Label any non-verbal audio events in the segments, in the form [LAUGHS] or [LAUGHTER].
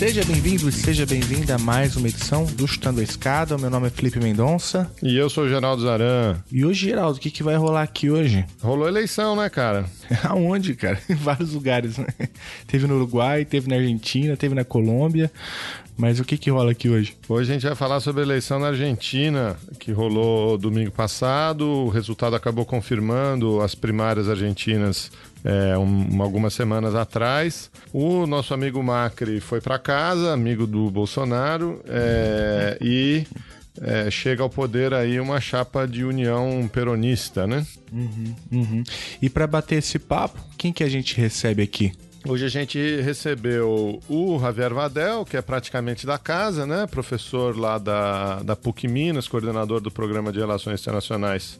Seja bem-vindo e seja bem-vinda a mais uma edição do Chutando a Escada. Meu nome é Felipe Mendonça. E eu sou o Geraldo Zaran. E hoje, Geraldo, o que, que vai rolar aqui hoje? Rolou eleição, né, cara? [LAUGHS] Aonde, cara? Em vários lugares, né? Teve no Uruguai, teve na Argentina, teve na Colômbia. Mas o que que rola aqui hoje? Hoje a gente vai falar sobre a eleição na Argentina, que rolou domingo passado. O resultado acabou confirmando as primárias argentinas é, um, algumas semanas atrás. O nosso amigo Macri foi para casa, amigo do Bolsonaro, é, e é, chega ao poder aí uma chapa de união peronista, né? Uhum, uhum. E para bater esse papo, quem que a gente recebe aqui? Hoje a gente recebeu o Javier Vadel, que é praticamente da casa, né? Professor lá da, da PUC Minas, coordenador do Programa de Relações Internacionais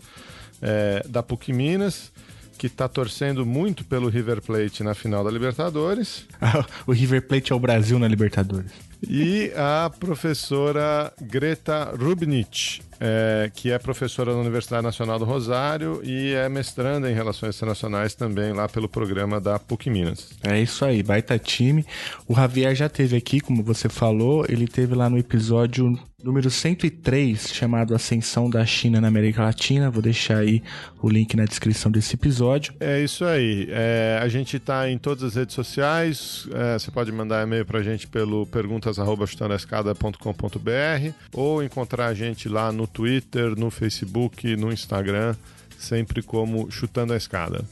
é, da PUC Minas, que está torcendo muito pelo River Plate na final da Libertadores. [LAUGHS] o River Plate é o Brasil na Libertadores. E a professora Greta Rubnich, é, que é professora da Universidade Nacional do Rosário e é mestranda em Relações Internacionais também lá pelo programa da PUC Minas. É isso aí, baita time. O Javier já teve aqui, como você falou, ele teve lá no episódio número 103, chamado Ascensão da China na América Latina. Vou deixar aí o link na descrição desse episódio. É isso aí. É, a gente está em todas as redes sociais. É, você pode mandar e-mail para a gente pelo perguntas.chutandoescada.com.br ou encontrar a gente lá no Twitter, no Facebook, no Instagram, sempre como Chutando a Escada.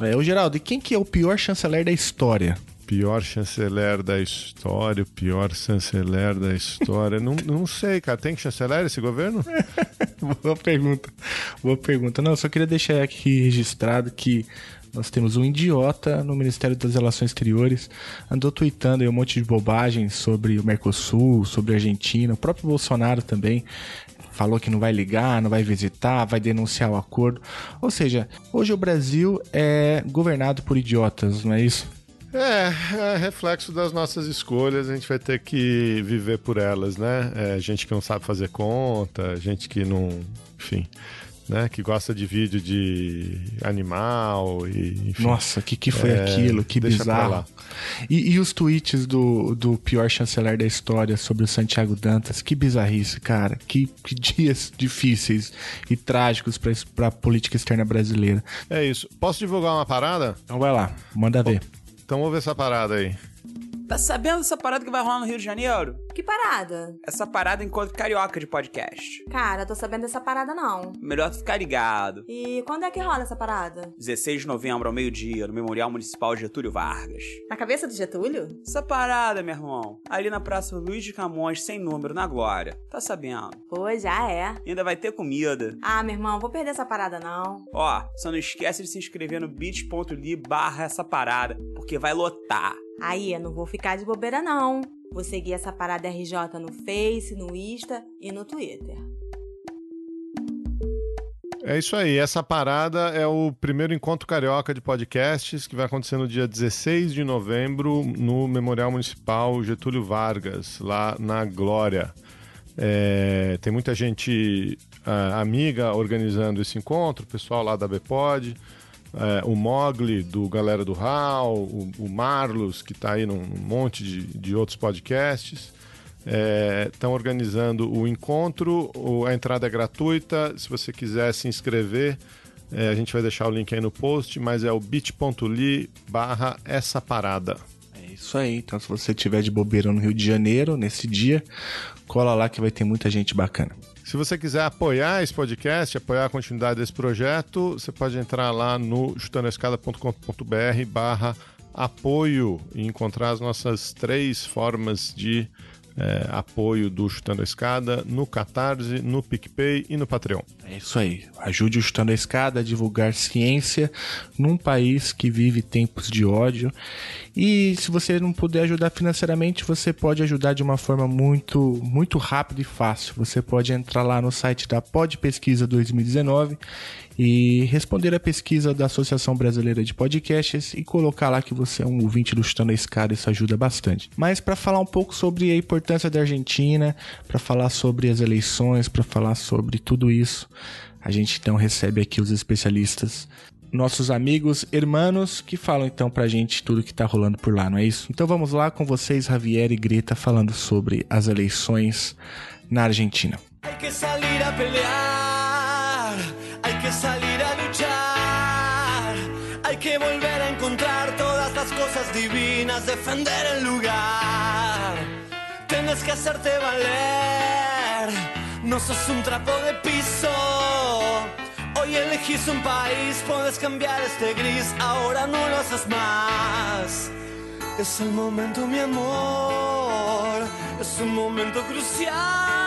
É, o Geraldo, e quem que é o pior chanceler da história? Pior chanceler da história, o pior chanceler da história. não, não sei, cara. Tem chanceler esse governo? [LAUGHS] Boa pergunta. Boa pergunta. Não, só queria deixar aqui registrado que nós temos um idiota no Ministério das Relações Exteriores, andou tweetando aí um monte de bobagem sobre o Mercosul, sobre a Argentina, o próprio Bolsonaro também falou que não vai ligar, não vai visitar, vai denunciar o acordo. Ou seja, hoje o Brasil é governado por idiotas, não é isso? É, é reflexo das nossas escolhas, a gente vai ter que viver por elas, né? É, gente que não sabe fazer conta, gente que não. Enfim né? Que gosta de vídeo de animal e. Enfim, Nossa, o que, que foi é, aquilo? Que bizarro. E, e, os tweets do, do pior chanceler da história sobre o Santiago Dantas? Que bizarrice, cara. Que, que [LAUGHS] dias difíceis e trágicos para a política externa brasileira. É isso. Posso divulgar uma parada? Então vai lá, manda ver. Então ver essa parada aí. Tá sabendo dessa parada que vai rolar no Rio de Janeiro? Que parada? Essa parada encontro carioca de podcast. Cara, tô sabendo dessa parada não. Melhor tu ficar ligado. E quando é que rola essa parada? 16 de novembro ao meio-dia, no Memorial Municipal Getúlio Vargas. Na cabeça do Getúlio? Essa parada, meu irmão. Ali na Praça Luiz de Camões, sem número, na Glória. Tá sabendo? Pô, já é. ainda vai ter comida. Ah, meu irmão, vou perder essa parada não. Ó, só não esquece de se inscrever no bit.ly barra essa parada, porque vai lotar. Aí, eu não vou ficar de bobeira, não. Vou seguir essa parada RJ no Face, no Insta e no Twitter. É isso aí. Essa parada é o primeiro encontro carioca de podcasts que vai acontecer no dia 16 de novembro no Memorial Municipal Getúlio Vargas, lá na Glória. É, tem muita gente uh, amiga organizando esse encontro, pessoal lá da Bpod é, o Mogli do Galera do Hall, o, o Marlos, que está aí num, num, monte de, de outros podcasts. Estão é, organizando o encontro, o, a entrada é gratuita. Se você quiser se inscrever, é, a gente vai deixar o link aí no post, mas é o bit.ly barra essa parada. É isso aí. Então, se você estiver de bobeira no Rio de Janeiro, nesse dia, cola lá que vai ter muita gente bacana. Se você quiser apoiar esse podcast, apoiar a continuidade desse projeto, você pode entrar lá no chutandoescada.com.br barra apoio e encontrar as nossas três formas de é, apoio do Chutando a Escada no Catarse, no PicPay e no Patreon. É isso aí. Ajude o Chutando a Escada a divulgar ciência num país que vive tempos de ódio. E se você não puder ajudar financeiramente, você pode ajudar de uma forma muito, muito rápida e fácil. Você pode entrar lá no site da Pod Pesquisa 2019 e responder a pesquisa da Associação Brasileira de Podcasts e colocar lá que você é um ouvinte do Chutando a Escada, isso ajuda bastante. Mas para falar um pouco sobre a importância da Argentina, para falar sobre as eleições, para falar sobre tudo isso, a gente então recebe aqui os especialistas, nossos amigos hermanos, que falam então pra gente tudo que tá rolando por lá, não é isso? Então vamos lá com vocês, Javier e Greta, falando sobre as eleições na Argentina. Hay que salir a pelear, hay que salir a luchar, hay que volver a encontrar todas las cosas divinas, defender el lugar. Tienes que hacerte valer, no sos un trapo de piso. Hoy elegís un país, puedes cambiar este gris, ahora no lo haces más. Es el momento, mi amor, es un momento crucial.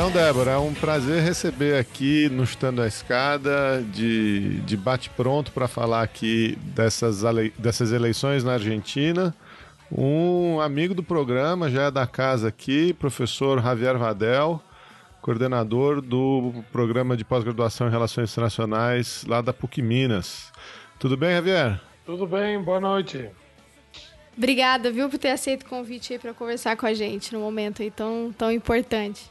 Então, Débora, é um prazer receber aqui no Chutando a Escada, de, de bate-pronto para falar aqui dessas, dessas eleições na Argentina. Um amigo do programa, já é da casa aqui, professor Javier Vadel, coordenador do programa de pós-graduação em Relações Internacionais lá da PUC Minas. Tudo bem, Javier? Tudo bem, boa noite. Obrigada, viu, por ter aceito o convite aí para conversar com a gente no momento aí tão, tão importante.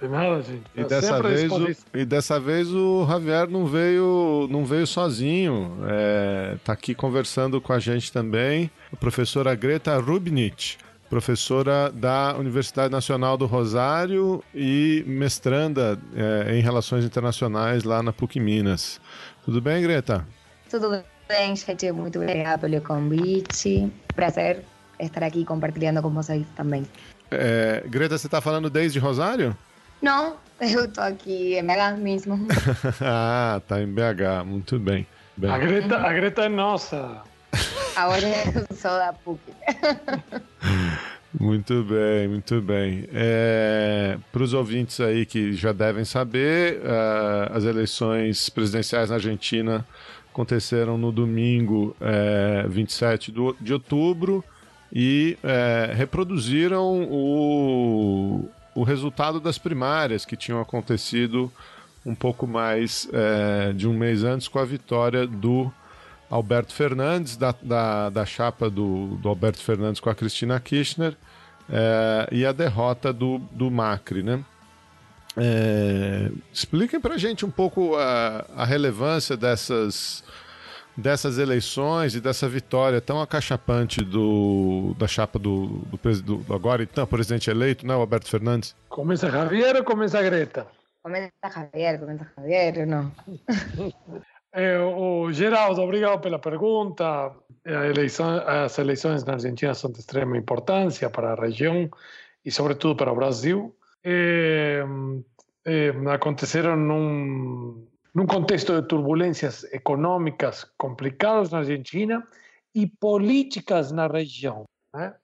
Gente. E Eu dessa, vez o, e dessa vez o Javier não veio, não veio sozinho. É, tá aqui conversando com a gente também a professora Greta Rubnich, professora da Universidade Nacional do Rosário e mestranda é, em Relações Internacionais lá na PUC Minas. Tudo bem, Greta? Tudo bem, gente? Muito obrigada pelo convite. Prazer estar aqui compartilhando com vocês também. É, Greta, você está falando desde Rosário? Não, eu tô aqui em BH mesmo. [LAUGHS] ah, tá em BH, muito bem. Bem. A Greta, a Greta é nossa. [LAUGHS] Agora eu sou da PUC. [LAUGHS] Muito bem, muito bem. Para os ouvintes aí que já devem saber, eh, as eleições presidenciais na Argentina aconteceram no domingo eh, 27 do- de outubro e eh, reproduziram o, o resultado das primárias que tinham acontecido um pouco mais eh, de um mês antes com a vitória do Alberto Fernandes, da, da, da chapa do, do Alberto Fernandes com a Cristina Kirchner, eh, e a derrota do, do Macri, né? É, expliquem pra gente um pouco a, a relevância dessas, dessas eleições e dessa vitória tão acachapante do, da chapa do, do, do- do agora então presidente eleito, né, o Alberto Fernandes. Começa Javier ou começa a Greta? Comenta Javier, comenta Javier, não. [LAUGHS] É, o Geraldo, obrigado pela pergunta. A eleição, as eleições na Argentina são de extrema importância para a região e, sobretudo, para o Brasil. É, é, aconteceram num, num contexto de turbulências econômicas complicadas na Argentina e políticas na região. Né?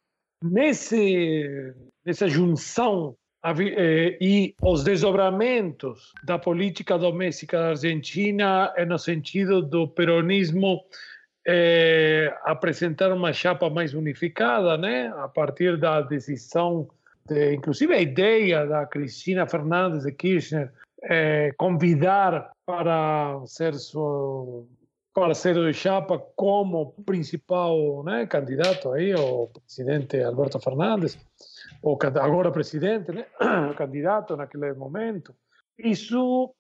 Nesse, nessa junção eh, e os desdobramentos da política doméstica da Argentina é no sentido do peronismo eh, apresentar uma chapa mais unificada, né? A partir da decisão, de, inclusive a ideia da Cristina Fernandes de Kirchner eh, convidar para ser sua parceiro de chapa como principal né, candidato aí, o presidente Alberto Fernandes, o can- agora presidente, né, [CLEARS THROAT] candidato naquele momento. Isso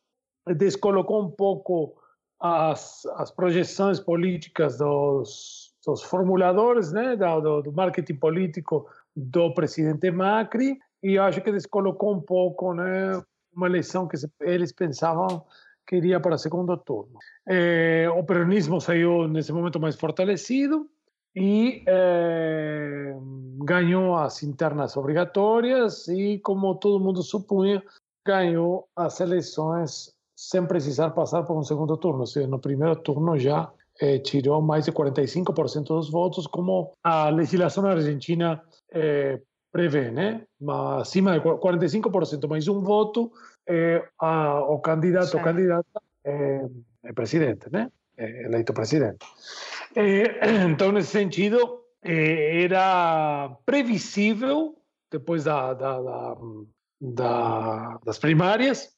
descolocou um pouco as, as projeções políticas dos, dos formuladores né, do, do marketing político do presidente Macri e eu acho que descolocou um pouco né, uma eleição que eles pensavam que iria para segundo turno. Eh, o peronismo saiu nesse momento mais fortalecido e eh, ganhou as internas obrigatórias e, como todo mundo supunha, ganhou as eleições sem precisar passar por um segundo turno. Seja, no primeiro turno já eh, tirou mais de 45% dos votos, como a legislação argentina eh, prevê? Mas acima de 45% mais um voto, eh, candidato ou candidata é, é presidente, né? É eleito presidente. [CLEARS THROAT] então, nesse sentido, era previsível, depois da, da, da, da das primárias,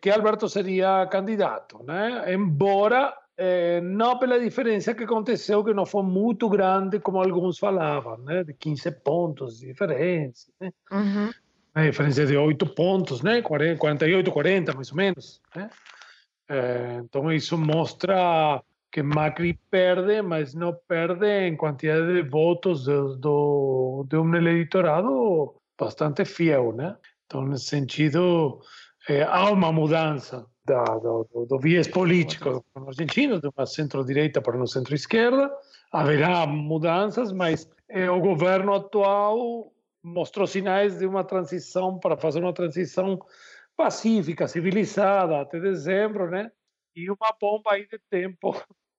que Alberto seria candidato, né? Embora eh, não pela diferença que aconteceu, que não foi muito grande, como alguns falavam, né? De 15 pontos de diferença, né? Uhum. A diferença de 8 pontos, né? 40, 48, 40, mais ou menos, né? Eh, então, isso mostra que Macri perde, mas não perde em quantidade de votos do, do, de um eleitorado bastante fiel, né? Então, nesse sentido, eh, há uma mudança da, do, do, do viés político argentino, de uma centro-direita para uma centro-esquerda. Haverá mudanças, mas eh, o governo atual mostrou sinais de uma transição para fazer uma transição pacífica, civilizada até dezembro, né? E uma bomba aí de tempo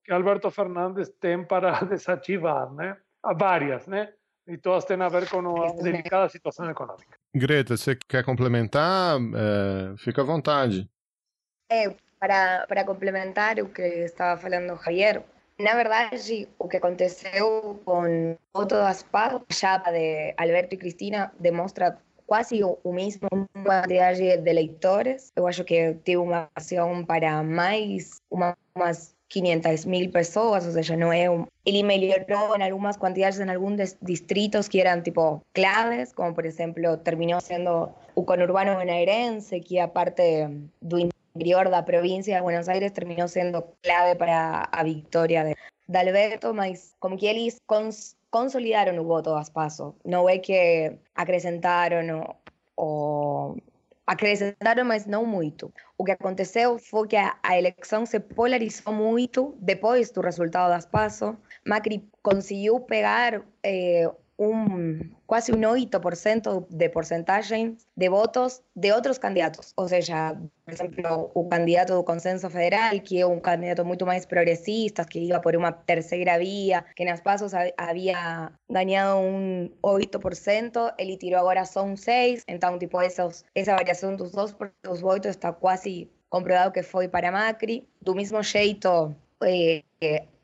que Alberto Fernandes tem para [LAUGHS] desativar, né? Há várias, né? E todas têm a ver com a delicada situação econômica. Greta, você quer complementar? É, fica à vontade. É, para, para complementar o que estava falando Javier, na verdade, o que aconteceu com o voto das PAC, a chapa de Alberto e Cristina, demonstra quase o, mesmo quantidade de eleitores. Eu acho que tem uma ação para mais, uma, umas 500 mil pessoas, ou seja, não é um... Ele melhorou em algumas quantidades em alguns distritos que eram, tipo, claves, como, por exemplo, terminou sendo o conurbano bonaerense, que a parte do interior da província de Buenos Aires terminou sendo clave para a vitória de, de Alberto, mas como que eles cons, consolidaram o voto das PASO. Não é que acrescentaram ou acrescentaram, mas não muito. O que aconteceu foi que a, a, eleição se polarizou muito depois do resultado das PASO. Macri conseguiu pegar eh, un quase un 8% de porcentaje de votos de outros candidatos. Ou seja, por exemplo, o candidato do Consenso Federal, que é um candidato muito mais progressista, que iba por uma terceira via, que nas passos havia ganhado um 8%, ele tirou agora só um 6%, então, tipo, esos, essa variação dos dois dos votos está quase comprovado que foi para Macri. Do mesmo jeito, eh,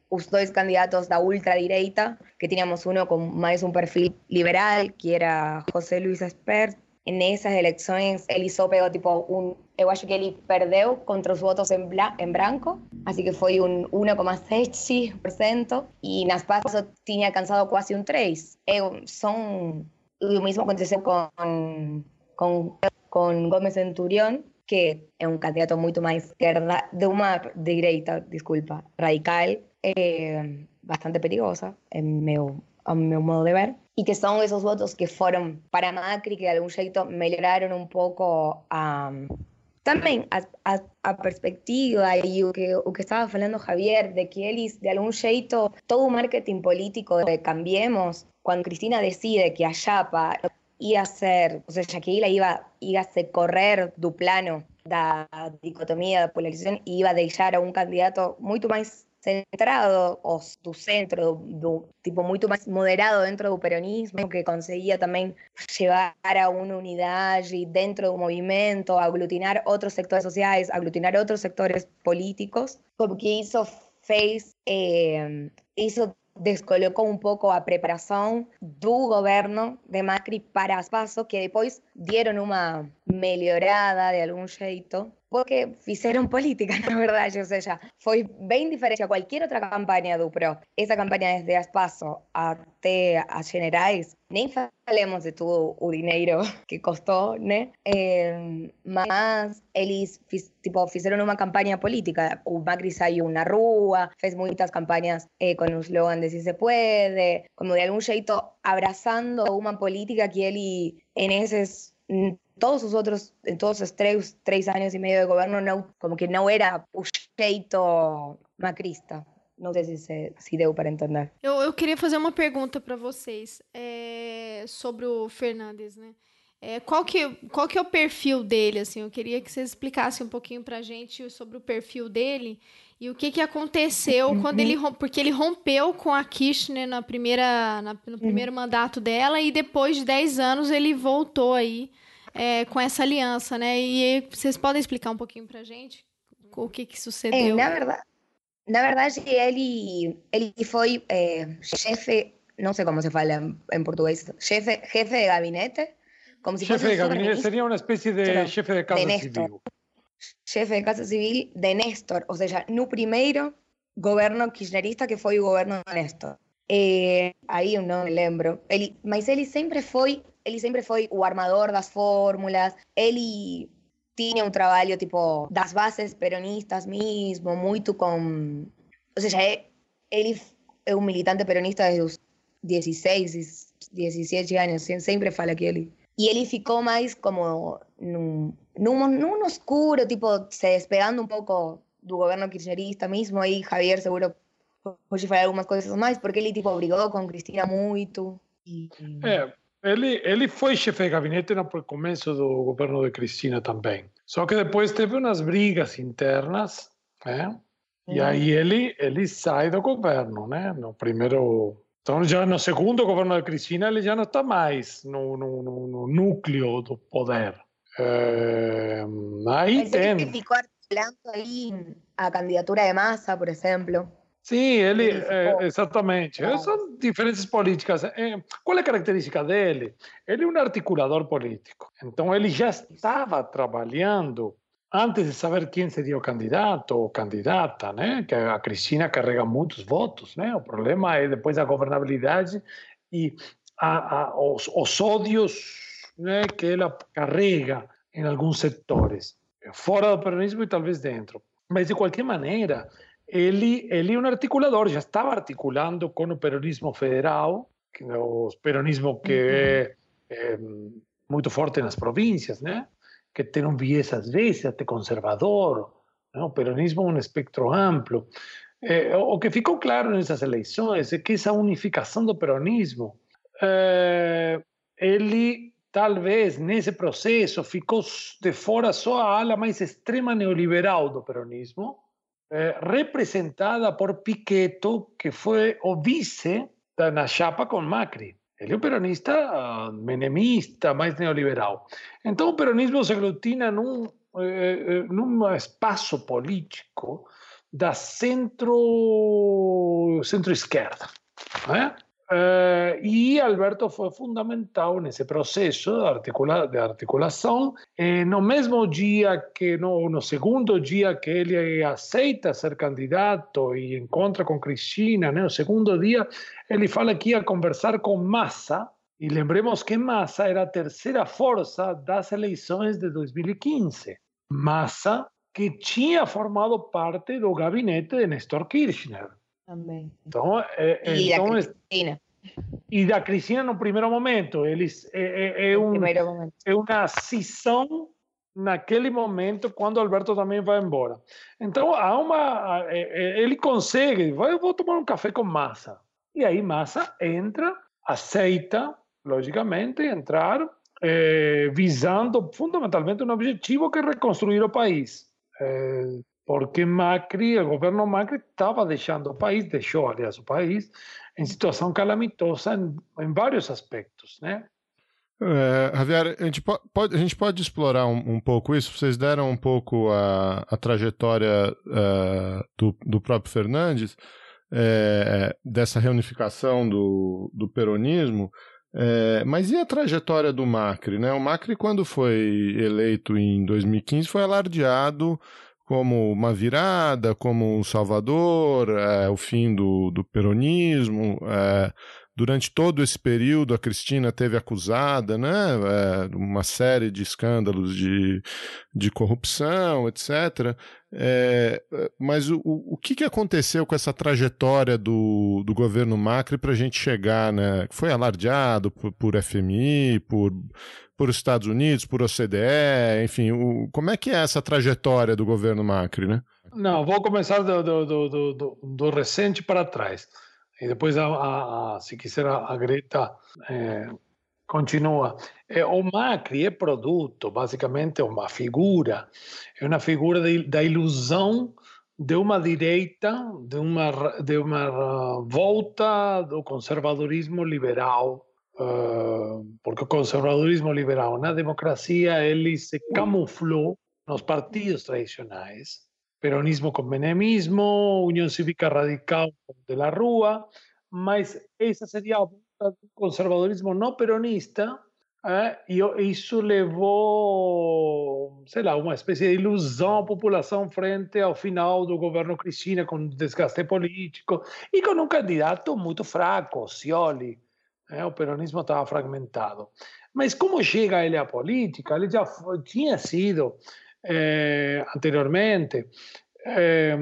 os dois candidatos da ultradireita, que tínhamos um com mais um perfil liberal, que era José Luis Espert. Nessas eleições, ele só pegou tipo um. Eu acho que ele perdeu contra os votos em, em branco, assim que foi um 1,7%, e nas PASO tinha alcançado quase um 3%. Eu, são. O mesmo aconteceu com, com, com Centurión, que é um candidato muito mais esquerda, de uma direita, desculpa, radical, eh, bastante perigosa, en mi, a mi modo de ver, y que son esos votos que fueron para Macri, que de algún jeito melhoraron un pouco a, também a, a, a, perspectiva e o que, o que estava falando Javier, de que eles, de algum jeito, todo o marketing político de Cambiemos, quando Cristina decide que a Chapa ia ser, ou seja, que ela ia, ia se correr do plano da dicotomia da polarização e ia deixar a um candidato muito mais centrado o do centro, do, tipo muito mais moderado dentro do peronismo, que conseguia também llevar a uma unidade dentro do movimento, aglutinar outros sectores sociais, aglutinar outros sectores políticos, como que isso fez, eh, um pouco a preparação do governo de Macri para as PASO, que depois deram uma melhorada de algum jeito, porque fizeram política, [LAUGHS] na verdade, ou seja, foi bem diferente a qualquer outra campanha do PRO. Essa campanha desde as PASO até as generais, nem falemos de todo o dinheiro que custou, né? É, mas eles tipo, fizeram uma campanha política. O Macri saiu na rua, fez muitas campanhas eh, com o slogan de Si se puede, como de algum jeito abraçando uma política que ele, em esses todos os outros, em todos os três, três anos e meio de governo, como que não era o jeito macrista. Não sei se, se, deu para entender. Eu, eu queria fazer uma pergunta para vocês é, sobre o Fernandes, né? É, qual, que, qual que é o perfil dele, assim? Eu queria que vocês explicassem um pouquinho pra gente sobre o perfil dele e o que, que aconteceu Uhum. quando ele... Porque ele rompeu com a Kirchner na primeira, na- no primeiro mandato dela e depois de 10 anos ele voltou aí é, com essa aliança, né? E vocês podem explicar um pouquinho pra gente o que que Eh, sucedeu? na verdade, na verdade ele, ele foi eh, chefe, não sei como se fala em, português, chefe, jefe de gabinete, como se Chefe fosse de gabinete sería una especie de jefe de casa de civil. chefe de Casa Civil de Néstor, ou seja, no primeiro governo kirchnerista que foi o governo de Néstor. Eh, aí eu me lembro. Ele, mas ele sempre foi, ele sempre foi o armador das fórmulas. Ele tinha um trabalho tipo das bases peronistas mesmo, muito com, ou seja, ele é um militante peronista desde os 16, 17 anos, se- sempre fala que ele. E ele ficou mais como num, num, num oscuro, tipo, se despegando um pouco do governo kirchnerista mesmo. Aí Javier seguro pode falar algumas coisas mais, porque ele tipo brigou com Cristina muito. E, É, ele, ele foi chefe de gabinete no começo do governo de Cristina também. Só que depois teve umas brigas internas, né? E Uhum. aí ele, ele sai do governo, né? No primeiro... Então, já no segundo governo de Cristina, ele já não está mais no, no, no- no núcleo do poder. É, aí Mas ele tem... ficou articulando aí a candidatura de Massa, por exemplo. Sim, ele, é, exatamente. Ah. São diferenças políticas. É, qual é a característica dele? Ele é um articulador político. Então, ele já estava trabalhando antes de saber quem seria o candidato ou candidata, né? Que a Cristina carrega muitos votos, né? O problema é depois a governabilidade e a, a, os, os ódios né, que ela carrega em alguns setores, fora do peronismo e talvez dentro. Mas, de qualquer maneira, ele, é um articulador, já estava articulando com o peronismo federal, que é o peronismo que é, é muito forte nas províncias, né? que tem um viés, às vezes, até conservador. né? O peronismo é um espectro amplo. Eh, o que ficou claro nessas eleições é que essa unificação do peronismo, eh, ele talvez nesse processo ficou de fora só a ala mais extrema neoliberal do peronismo, eh, representada por Piqueto, que foi o vice da, na chapa com Macri. Ele é um peronista ah, menemista, mais neoliberal. Então o peronismo se aglutina num, eh, eh, num espaço político da centro centro-esquerda, né? Eh, e Alberto foi fundamental nesse processo de, articula de articulação. Eh, no mesmo dia que, no, no segundo dia que ele aceita ser candidato e encontra com Cristina, né? no segundo dia, ele fala que ia conversar com Massa, e lembremos que Massa era a terceira força das eleições de 2015. Massa, que tinha formado parte do gabinete de Nestor Kirchner. Também. Então, é, E então da es- Cristina, e da Cristina no primeiro momento. Eles, é, é, é, um, momento. é uma cisão naquele momento quando Alberto também vai embora. Então, há uma, é, é, ele consegue, vai, eu vou tomar um café com Massa. E aí Massa entra, aceita, logicamente, entrar, eh, visando fundamentalmente um objetivo que é reconstruir o país. Eh, porque Macri, o governo Macri estava deixando o país, deixou, aliás, o país, em situação calamitosa em, em vários aspectos, né? É, Javier, a gente po- pode, a gente pode explorar um, um pouco isso? Vocês deram um pouco a, a trajetória é, do, do próprio Fernandes, é, dessa reunificação do, do peronismo, é, mas e a trajetória do Macri? Né? O Macri, quando foi eleito em 2015, foi alardeado como uma virada, como um salvador, é, o fim do, do peronismo. É, durante todo esse período, a Cristina teve acusada, né, é, uma série de escândalos de, de corrupção, etc. É, mas o, o que, que aconteceu com essa trajetória do, do governo Macri para a gente chegar, né? Foi alardeado por, por FMI, por, por Estados Unidos, por OCDE, enfim, o, como é que é essa trajetória do governo Macri, né? Não, vou começar do, do, do, do, do recente para trás. E depois, a, a, a se quiser, a Greta é, continua. É, o Macri é produto, basicamente, é uma figura. É uma figura de, da ilusão de uma direita, de uma, de uma volta do conservadorismo liberal. Uh, porque o conservadorismo liberal na democracia ele se camuflou nos partidos tradicionais peronismo com menemismo, União Cívica Radical de la Rúa, mas essa seria a conservadorismo não peronista, eh, e isso levou, sei lá, uma espécie de ilusão à população frente ao final do governo Cristina, com desgaste político, e com um candidato muito fraco, Scioli. Eh, o peronismo estava fragmentado. Mas como chega ele à política? Ele já tinha sido eh, anteriormente, eh,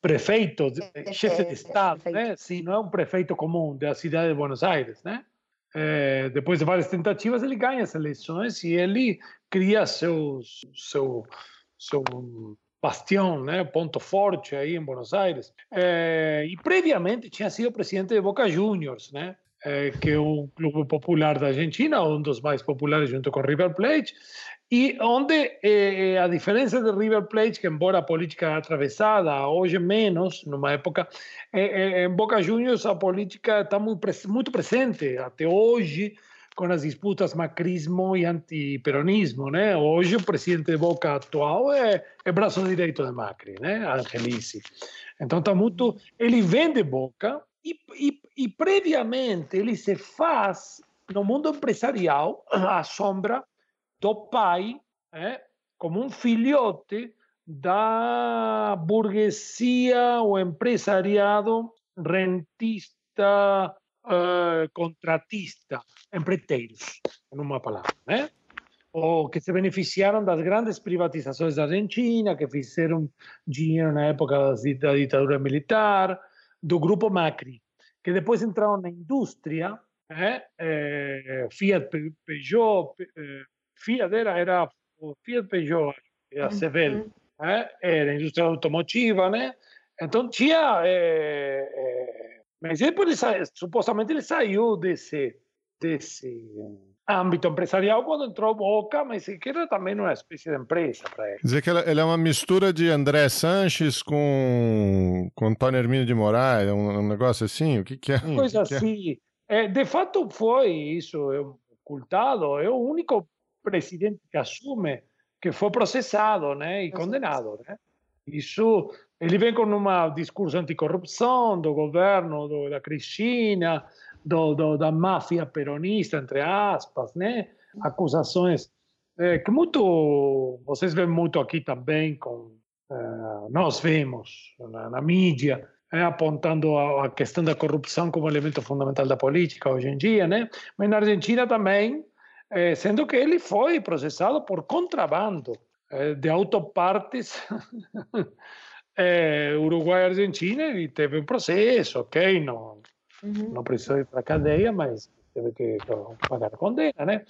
prefeito, chefe de Estado, né? Sim, não é um prefeito comum da cidade de Buenos Aires, né? É, depois de várias tentativas, ele ganha as eleições e ele cria seu, seu, seu bastião, né, ponto forte aí em Buenos Aires. É, e previamente tinha sido presidente de Boca Juniors, né? É, que é o clube popular da Argentina, um dos mais populares junto com River Plate, e onde, eh, a diferença de River Plate, que embora a política atravessada, hoje menos, numa época, eh, em Boca Juniors a política está muito, muito presente, até hoje, com as disputas macrismo e antiperonismo, né? Hoje o presidente de Boca atual é, é braço direito de Macri, né? Angelici. Então está muito... Ele vende Boca e, e, e previamente ele se faz no mundo empresarial à sombra do pai é, como um filhote da burguesia ou empresariado rentista, uh, contratista, empreiteiros, numa palavra, né? ou que se beneficiaram das grandes privatizações da Argentina, que fizeram dinheiro na época da ditadura militar, do grupo Macri, que depois entraram na indústria, é, Fiat, Peugeot, Fiat era, era o Fiat Peugeot, a Sevel, eh? era indústria automotiva, né? Então tinha. É, é, mas depois ele supostamente ele saiu desse, desse âmbito empresarial quando entrou Boca, mas que era também uma espécie de empresa para ele. Quer dizer que ele, ele, é uma mistura de André Sanches com, com Antônio Hermínio de Moraes, um, um negócio assim? O que, que é? Coisa que assim. É? É, de fato foi isso, é ocultado. É o único presidente que assume que foi processado né, e condenado. Né? Isso, ele vem com um discurso anticorrupção do governo do, da Cristina, do, do, da máfia peronista, entre aspas, né? acusações é, que muito, vocês veem muito aqui também, com, é, nós vemos na, na mídia, é, apontando a, a, questão da corrupção como elemento fundamental da política hoje em dia, né? Mas na Argentina também eh, sendo que ele foi processado por contrabando eh, de autopartes [LAUGHS] eh, Uruguai e Argentina e teve um processo, ok? Não, uhum. não precisou ir para a cadeia, mas teve que pagar a condena, né?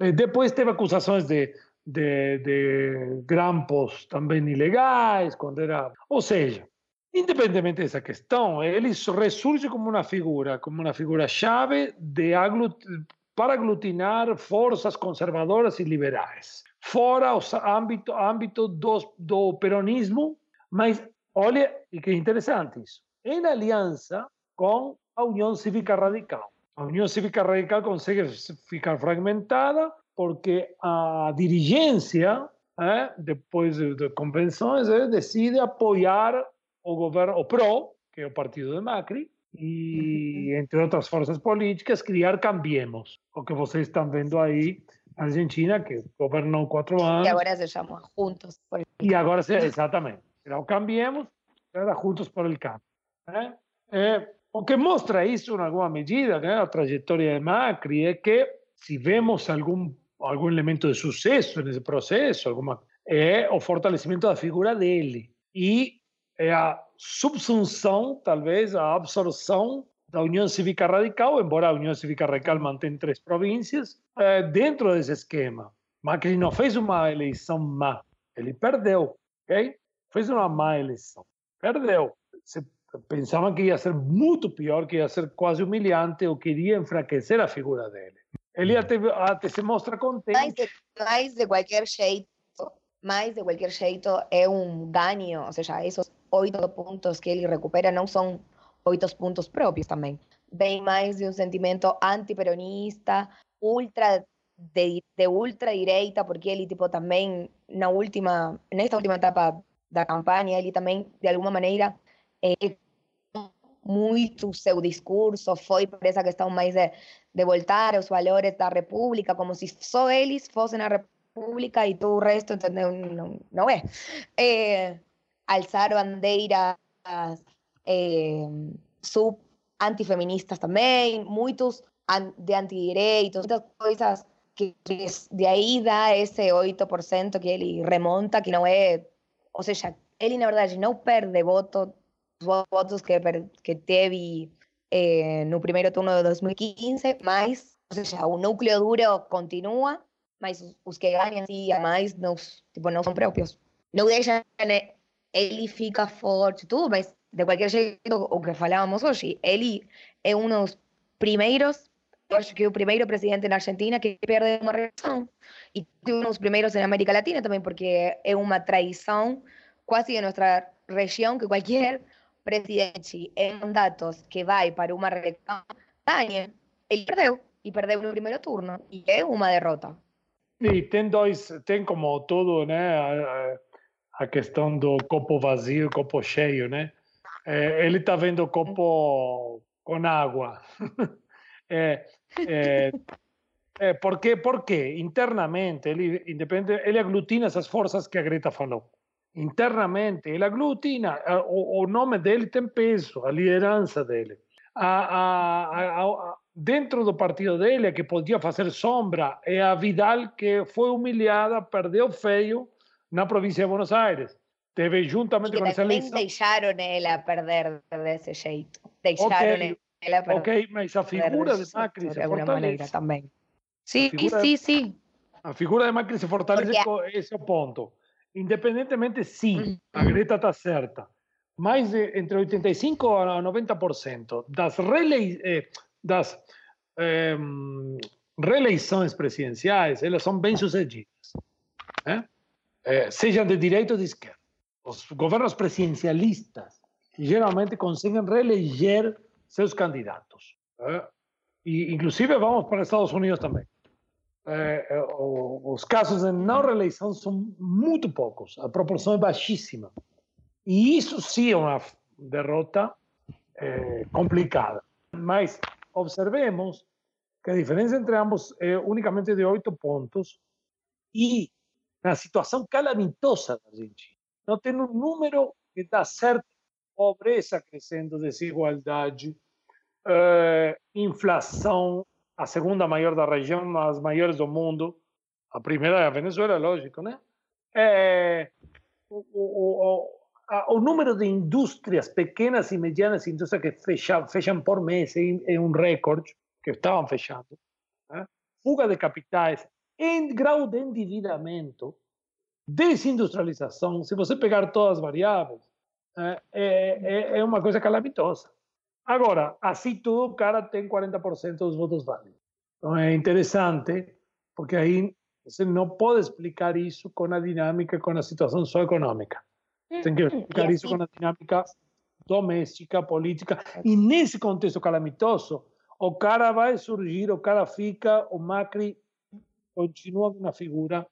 E depois teve acusações de, de, de grampos também ilegais, quando era... Ou seja, independentemente dessa questão, ele ressurge como uma figura, como uma figura-chave de aglut para aglutinar forças conservadoras e liberais. Fora o âmbito, âmbito do, do peronismo, mas olha, que interessante isso, em aliança com a União Cívica Radical. A União Cívica Radical consegue ficar fragmentada porque a dirigência, eh, depois de, de convenções, eh, decide apoiar o governo, o PRO, que é o partido de Macri, e, entre outras forças políticas, criar Cambiemos, o que vocês estão vendo aí na Argentina, que governou quatro anos. E agora se chama Juntos por el E agora, se, exatamente, era o Cambiemos, era Juntos por el Cambio. Né? É, o que mostra isso, em alguma medida, né, a trajetória de Macri, é que se vemos algum, algum elemento de sucesso nesse processo, alguma, é o fortalecimento da figura dele. E é a subsunção, talvez, a absorção da União Cívica Radical, embora a União Cívica Radical mantenha três províncias, é, dentro desse esquema. Macri não fez uma eleição má, ele perdeu, ok? fez uma má eleição. Perdeu. Se pensavam que ia ser muito pior, que ia ser quase humilhante ou que iria enfraquecer a figura dele. Ele até, até se mostra contente. Mas de, mas de qualquer jeito, mas de qualquer jeito é um ganho, ou seja, esses oito pontos que ele recupera não são oito pontos próprios também. Vem mais de um sentimento antiperonista, ultra de, de ultradireita, porque ele tipo também na última, nesta última etapa da campanha, ele também de alguma maneira é, muito seu discurso foi por essa questão mais de, de voltar aos valores da República, como se só eles fossem a República e todo o resto, entendeu? Não, não é. é alçar bandeiras é, sub antifeministas também, muitos de antidireitos, muitas coisas que de aí dá esse 8% que ele remonta, que não é. Ou seja, ele na verdade não perde voto, votos que, que teve eh, no primeiro turno de 2015, mas, ou seja, o núcleo duro continua, mas os que ganham sim, a mais não, tipo, não são próprios. Não deixam, ele fica forte, tudo, mas de qualquer jeito, o que falávamos hoje, ele é um dos primeiros acho que o primeiro presidente na Argentina que perde uma reeleição. E um dos primeiros em América Latina também, porque é uma traição quase de nossa região que qualquer presidente em mandatos que vai para uma reeleição ganha. Ele perdeu, e perdeu no primeiro turno, e é uma derrota. E tem dois, tem como tudo, né, a, questão do copo vazio, copo cheio, né? É, ele está vendo o copo com água. [LAUGHS] é, é, é, porque, porque internamente ele, independente, ele aglutina essas forças que a Greta falou. Internamente, ele aglutina, o, o nome dele tem peso, a liderança dele. A, a, a, dentro do partido dele, a que podia fazer sombra, é a Vidal, que foi humilhada, perdeu feio na província de Buenos Aires. Teve juntamente com essa eleição. deixaram ela perder desse jeito. Deixaram okay. Ok, mas a figura de Macri se fortalece. também. Sim, sim, sim. A figura de Macri se fortalece Porque... com esse ponto. Independentemente, sim, a Greta está certa. Mais de entre 85% a 90% das, relei eh, das eh, reeleições presidenciais, elas são bem-sucedidas. Eh? Eh, sejam de direita ou de esquerda. Os governos presidencialistas geralmente conseguem reeleger seus candidatos. Eh? E, inclusive, vamos para Estados Unidos também. Eh, os casos de não reeleição são muito poucos, a proporção é baixíssima. E isso sim é uma derrota complicada. Mas observemos que a diferença entre ambos é unicamente de oito pontos e na situação calamitosa da Argentina. Não tem um número que dá certo pobreza crescendo, desigualdade, eh, inflação, a segunda maior da região, as maiores do mundo. A primeira é a Venezuela, lógico, né? É, o, o, o, o, número de indústrias, pequenas e medianas indústrias que fecham, fecham por mês é, é um recorde, que estavam fechando. Né? Fuga de capitais, em grau de endividamento, desindustrialização, se você pegar todas as variáveis, é, é, é uma coisa calamitosa. Agora, assim tudo, o cara tem 40% dos votos válidos. Então é interessante, porque aí você não pode explicar isso com a dinâmica, com a situação só econômica. Tem que explicar isso com a dinâmica doméstica, política. E nesse contexto calamitoso, o cara vai surgir, o cara fica, o Macri continua uma figura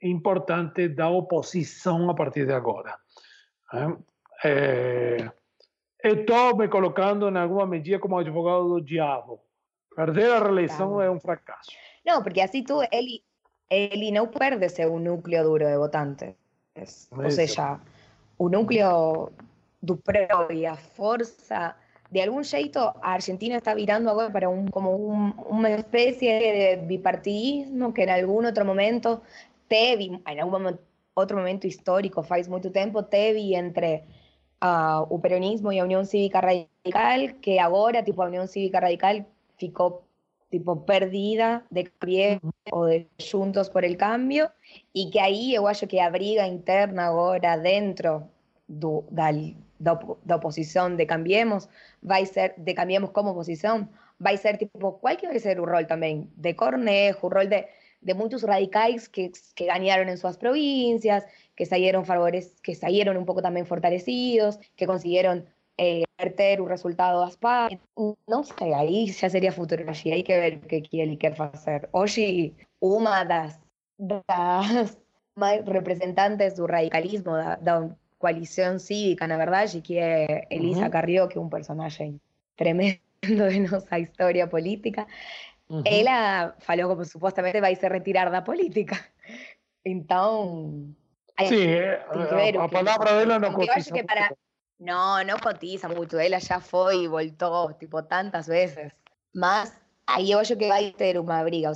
importante da oposição a partir de agora. É, estou me colocando em alguma medida como advogado do diabo. Perder a reeleição claro. é um fracasso. Não, porque assim tu, ele, ele não perde seu núcleo duro de votantes. Ou seja, o núcleo do PRO e a força, de algum jeito, a Argentina está virando agora para um, como um, uma espécie de bipartidismo que em algum outro momento teve, em algum outro momento histórico, faz muito tempo, teve entre a, o peronismo e a União Cívica Radical, que agora, tipo, a União Cívica Radical ficou tipo perdida de Cambiemos o de Juntos por el Cambio e que aí eu acho que a briga interna agora dentro do, da, da, da oposição de Cambiemos vai ser, de Cambiemos como oposição, vai ser tipo, qual que vai ser o rol também de Cornejo, o rol de, de muitos radicais que, que ganharam em suas províncias, que salieron, favores, que salieron un poco también fortalecidos, que consiguieron eh, un resultado das paz. No sé, ahí ya sería futurologia, hay que ver qué quiere y qué hacer. Hoy, una das [LAUGHS] más representantes do radicalismo, da, da coalición cívica, na verdade, que é Elisa Uhum. Carrió, que é um personagem tremendo [LAUGHS] de nossa história política. Uhum. Ela falou como supostamente vai se retirar da política. [LAUGHS] Então, Sí, eh, que a, a palavra dela não cotiza que para. No, no cotiza mucho. Ella ya fue y voltó, tipo, tantas veces. Más, ahí yo que va a ter uma briga.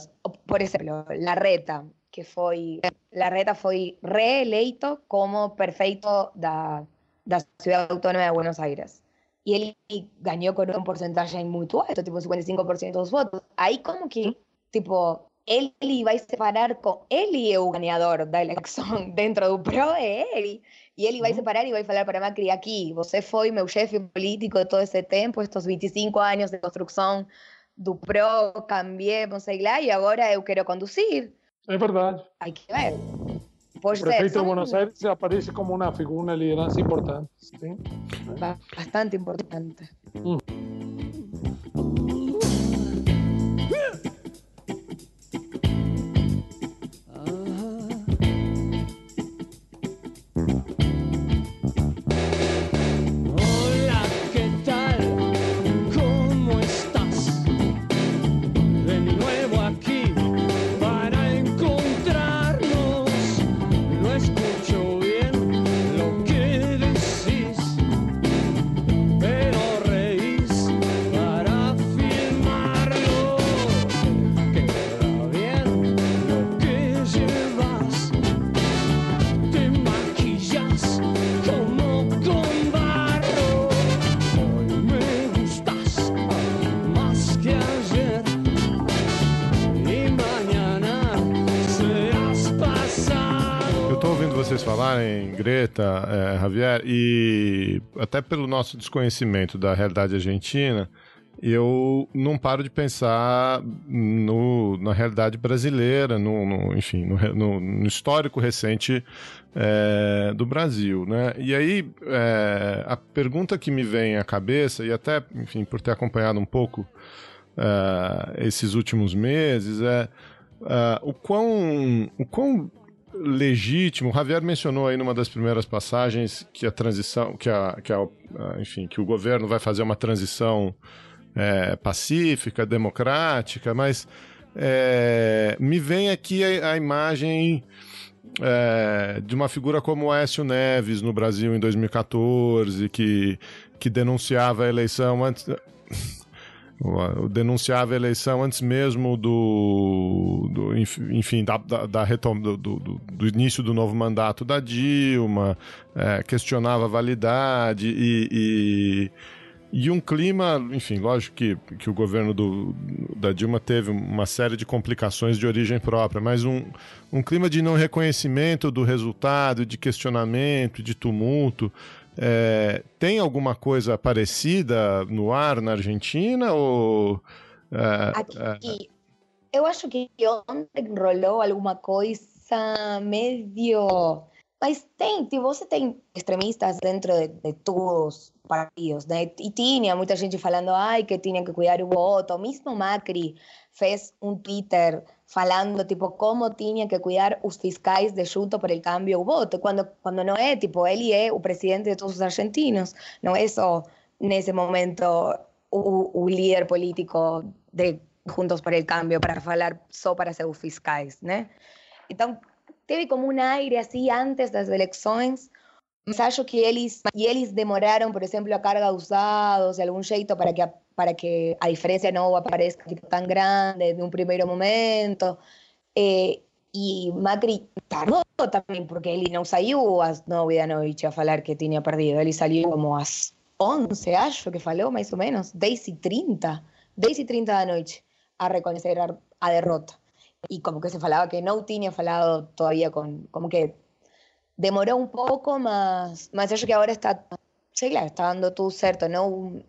Por ejemplo, la reta, que foi. La reta foi reeleito como perfeito da, da Ciudad Autónoma de Buenos Aires. Y él ganó con un porcentaje muy alto, tipo 55% de los votos. Ahí como que, tipo, él iba a separar con... Él é o ganador da eleição [LAUGHS] dentro do PRO, é ele. E ele vai separar e vai falar para Macri aqui, você foi meu chefe político de todo esse tempo, estes 25 anos de construção do PRO, cambiemos, sei lá, e agora eu quero conduzir. É verdade. Hay que ver. O Pode ser, prefeito de son Buenos Aires aparece como uma figura, uma liderança importante. Sim. ba- bastante importante. Hola, Greta, eh, Javier, e até pelo nosso desconhecimento da realidade argentina, eu não paro de pensar no, na realidade brasileira, no, no- enfim, no, no- histórico recente eh, do Brasil, né? E aí, eh, a pergunta que me vem à cabeça, e até, enfim, por ter acompanhado um pouco eh, esses últimos meses, é ah, o quão, o quão legítimo. O Javier mencionou aí numa das primeiras passagens que a transição, que a, que a, enfim, que o governo vai fazer uma transição eh, pacífica, democrática, mas eh, me vem aqui a, a imagem eh, de uma figura como o Aécio Neves no Brasil em 2014, que, que denunciava a eleição antes denunciava a eleição antes mesmo do, do enf- enfim da, da, da retom- do, do, do- do início do novo mandato da Dilma é, questionava a validade e, e, e um clima enfim lógico que, que o governo do, da Dilma teve uma série de complicações de origem própria mas um, um clima de não reconhecimento do resultado de questionamento de tumulto é, tem alguma coisa parecida no ar na Argentina ou é, é, Aqui, eu acho que ontem rolou alguma coisa medio. Mas tem, tipo, você tem extremistas dentro de, de todos os partidos, né? E tinha muita gente falando, ai, que tinha que cuidar o voto. Mesmo Macri fez um Twitter falando, tipo, como tinha que cuidar os fiscais de junto por el cambio o voto, quando, quando não é, tipo, ele é o presidente de todos os argentinos, não é só, nesse momento, o, o líder político de Juntos por el Cambio para falar só para seus fiscais, né? Então, teve como um aire assim antes das eleições, mas acho que eles, e eles demoraram, por exemplo, a carga dos dados de algum jeito para que a, para que a diferença não apareça tipo, tão grande de um primeiro momento. Eh, e Macri tardou também, porque ele não saiu às nove da noite a falar que tinha perdido. Ele saiu como às 11, acho que falou, mais ou menos, 10 e 30, 10 e 30 da noite, a reconocer a, a derrota. Y como que se falaba que no tenía falado todavía con, como que demoró un pouco, mas, mas acho que agora está, sei lá, está dando tudo certo, não?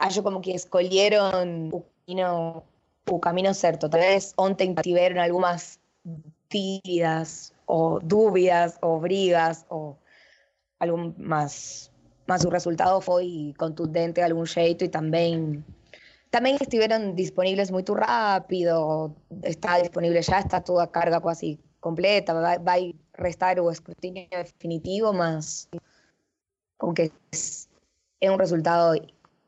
Acho como que escolheram o caminho, o caminho certo. Talvez ontem tiveram algumas tiras ou dúvidas ou brigas ou algo mas, mas o resultado foi contundente de algum jeito e também também estiveram disponíveis muito rápido, está disponível já, está toda a carga quase completa, vai, vai restar o escrutinio definitivo, mas aunque es, es un resultado,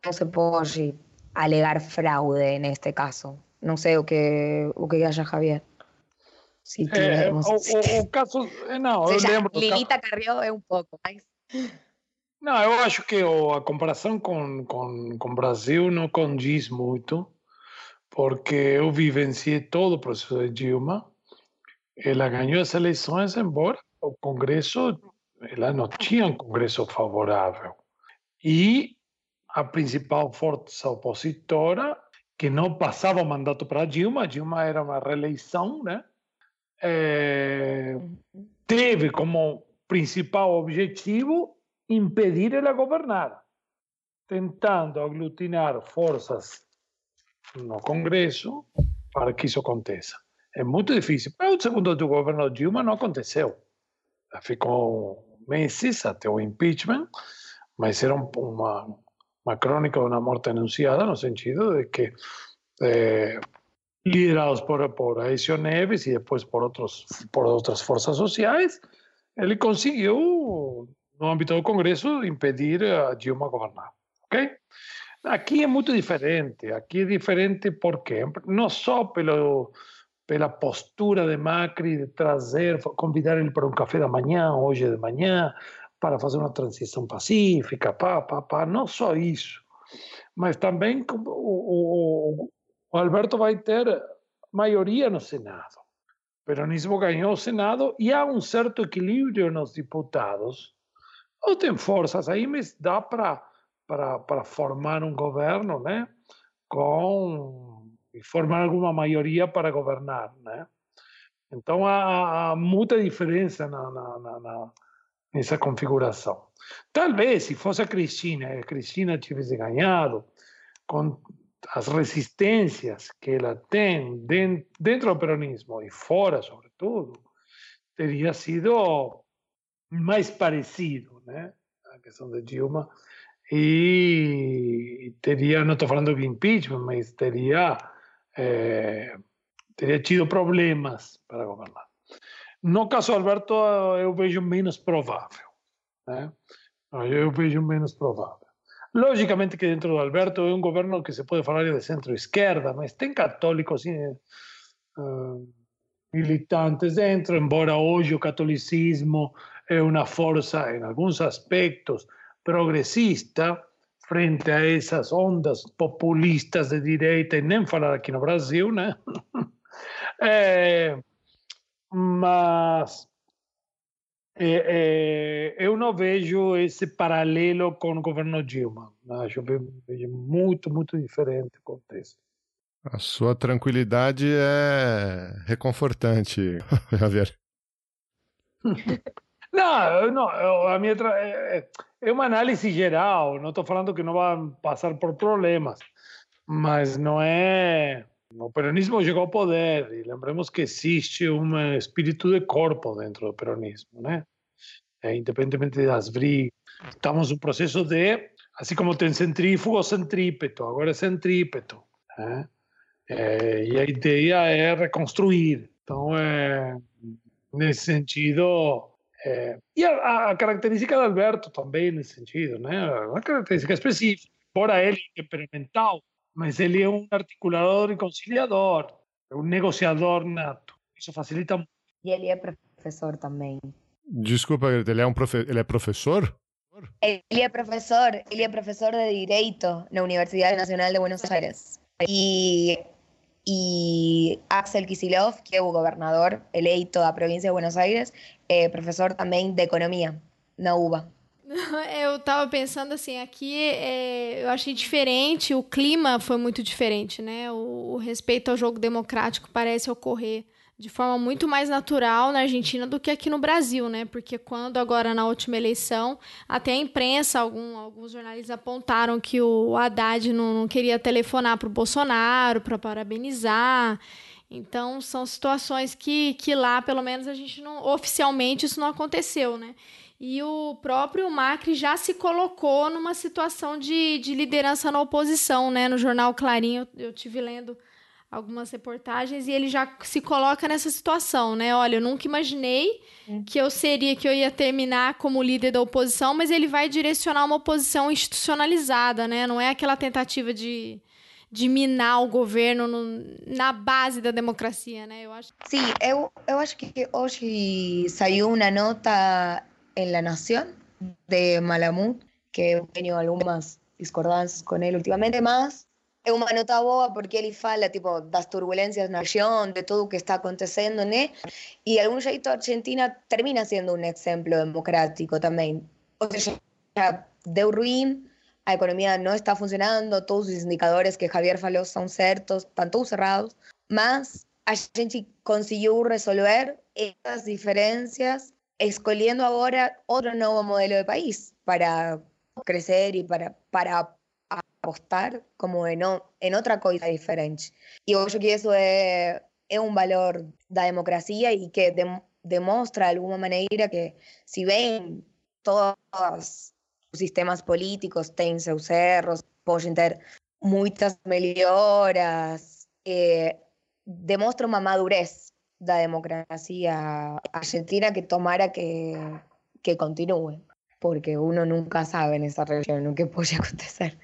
no se puede alegar fraude en este caso. No sé o que, o que haya Javier. Si é, o, o, o, caso. Não, eu lembro. Lilita Carrió é um pouco mais. Não, eu acho que a comparação com, com, com o Brasil não condiz muito, porque eu vivenciei todo o processo de Dilma ela ganhou as eleições, embora o Congresso, ela não tinha um Congresso favorável. E a principal força opositora, que não passava o mandato para Dilma, Dilma era uma reeleição, né? É, teve como principal objetivo impedir ela governar, tentando aglutinar forças no Congresso para que isso aconteça. É muito difícil. Para o segundo do governo Dilma não aconteceu. Ficou meses até o impeachment, mas era uma, uma crônica de uma morte anunciada, no sentido de que, eh, liderados por, por Aécio Neves e depois por, outros, por outras forças sociais, ele conseguiu, no âmbito do Congresso, impedir a Dilma governar. Ok? Aqui é muito diferente. Aqui é diferente porque, não só pelo pela postura de Macri de trazer, convidar ele para um café da manhã, hoje de manhã, para fazer uma transição pacífica, pá, pá, pá. não só isso, mas também o, o, o Alberto vai ter maioria no Senado. O peronismo ganhou o Senado e há um certo equilíbrio nos deputados. Ou tem forças aí, mas dá para formar um governo, né? Com e formar alguma maioria para governar, né? Então há, há muita diferença na, na, na, nessa configuração. Talvez se fosse a Cristina, a Cristina tivesse ganhado com as resistências que ela tem dentro do peronismo e fora, sobretudo, teria sido mais parecido, né? A questão de Dilma e teria, não estou falando de impeachment, mas teria eh, teria tido problemas para governar. No caso Alberto, eu vejo menos provável. Né? Eu vejo menos provável. Logicamente que dentro do Alberto é um governo que se pode falar de centro-esquerda, mas tem católicos uh, militantes dentro, embora hoje o catolicismo é uma força, em alguns aspectos, progressista, frente a essas ondas populistas de direita, e nem falar aqui no Brasil, né? é, [LAUGHS] mas é, é, eu não vejo esse paralelo com o governo Dilma. Acho vejo muito, muito diferente o contexto. A sua tranquilidade é reconfortante, [LAUGHS] Javier. [LAUGHS] não, não, a minha. É, é uma análise geral, não estou falando que não vai passar por problemas, mas não é. O peronismo chegou ao poder e lembremos que existe um espírito de corpo dentro do peronismo, né? É, independentemente das brigas. Estamos num processo de, assim como tem centrífugo, centrípeto, agora é centrípeto. Né? É, e a ideia é reconstruir. Então, é, nesse sentido, é, e a, a, característica do Alberto também nesse sentido, né? Uma característica específica. Embora ele temperamental, mas ele é um articulador e conciliador, é um negociador nato. Isso facilita muito. E ele é professor também. Desculpa, ele é um profe ele é professor? Ele é professor, ele é professor de direito na Universidade Nacional de Buenos Aires. E y Axel Kisilov, que es gobernador eleito da provincia de Buenos Aires, eh, profesor también de economía na UBA. [LAUGHS] Eu tava pensando assim, aqui é, eu achei diferente, o clima foi muito diferente, né? O, o, respeito ao jogo democrático parece ocorrer de forma muito mais natural na Argentina do que aqui no Brasil, né? Porque quando agora na última eleição, até a imprensa, algum, alguns jornalistas apontaram que o Haddad não, não queria telefonar para o Bolsonaro para parabenizar. Então são situações que, que lá, pelo menos, a gente não. Oficialmente isso não aconteceu, né? E o próprio Macri já se colocou numa situação de, de liderança na oposição, né? No jornal Clarinho, eu, eu tive lendo algumas reportagens e ele já se coloca nessa situação, né? Olha, eu nunca imaginei é. que eu seria, que eu ia terminar como líder da oposição, mas ele vai direcionar uma oposição institucionalizada, né? Não é aquela tentativa de, de minar o governo no, na base da democracia, né? Eu acho. Sim, eu, eu acho que hoje saiu uma nota en La Nación de Malamud, que he tenido algunas discordancias con él últimamente más. É uma nota boa porque ele fala tipo das turbulências na região, de tudo o que está acontecendo, né? E de algum jeito Argentina termina sendo um exemplo democrático também. Ou seja, deu ruim, a economia não está funcionando, todos os indicadores que Javier falou são certos, estão todos cerrados, mas a gente resolver essas diferenças escolhiendo ahora otro nuevo modelo de país para crecer y para, para apostar como en, en otra cosa diferente. Y yo creo que eso es, es un valor da democracia y que demuestra de alguna manera que si ven todos los sistemas políticos tienen sus erros, pueden tener muchas melhoras, eh, demuestra una madurez la democracia argentina que tomara que, que continue, porque uno nunca sabe nessa região o que pode [LAUGHS] acontecer.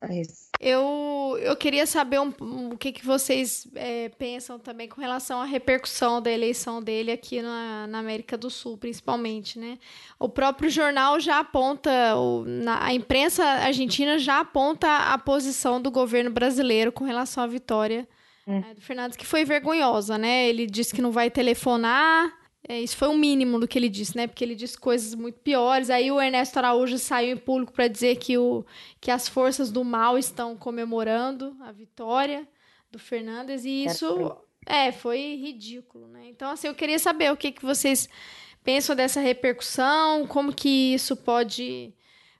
Mas... Eu, eu queria saber um, o que, que vocês é, pensam também com relação à repercussão da eleição dele aqui na, na América do Sul, principalmente, né? O próprio jornal já aponta, o, na, a imprensa argentina já aponta a posição do governo brasileiro com relação à vitória é, do Fernandes, que foi vergonhosa, né? Ele disse que não vai telefonar. É, isso foi o mínimo do que ele disse, né? Porque ele disse coisas muito piores. Aí o Ernesto Araújo saiu em público para dizer que, o, que as forças do mal estão comemorando a vitória do Fernandes. E isso é, foi ridículo, né? Então, assim, eu queria saber o que, que vocês pensam dessa repercussão, como que isso pode.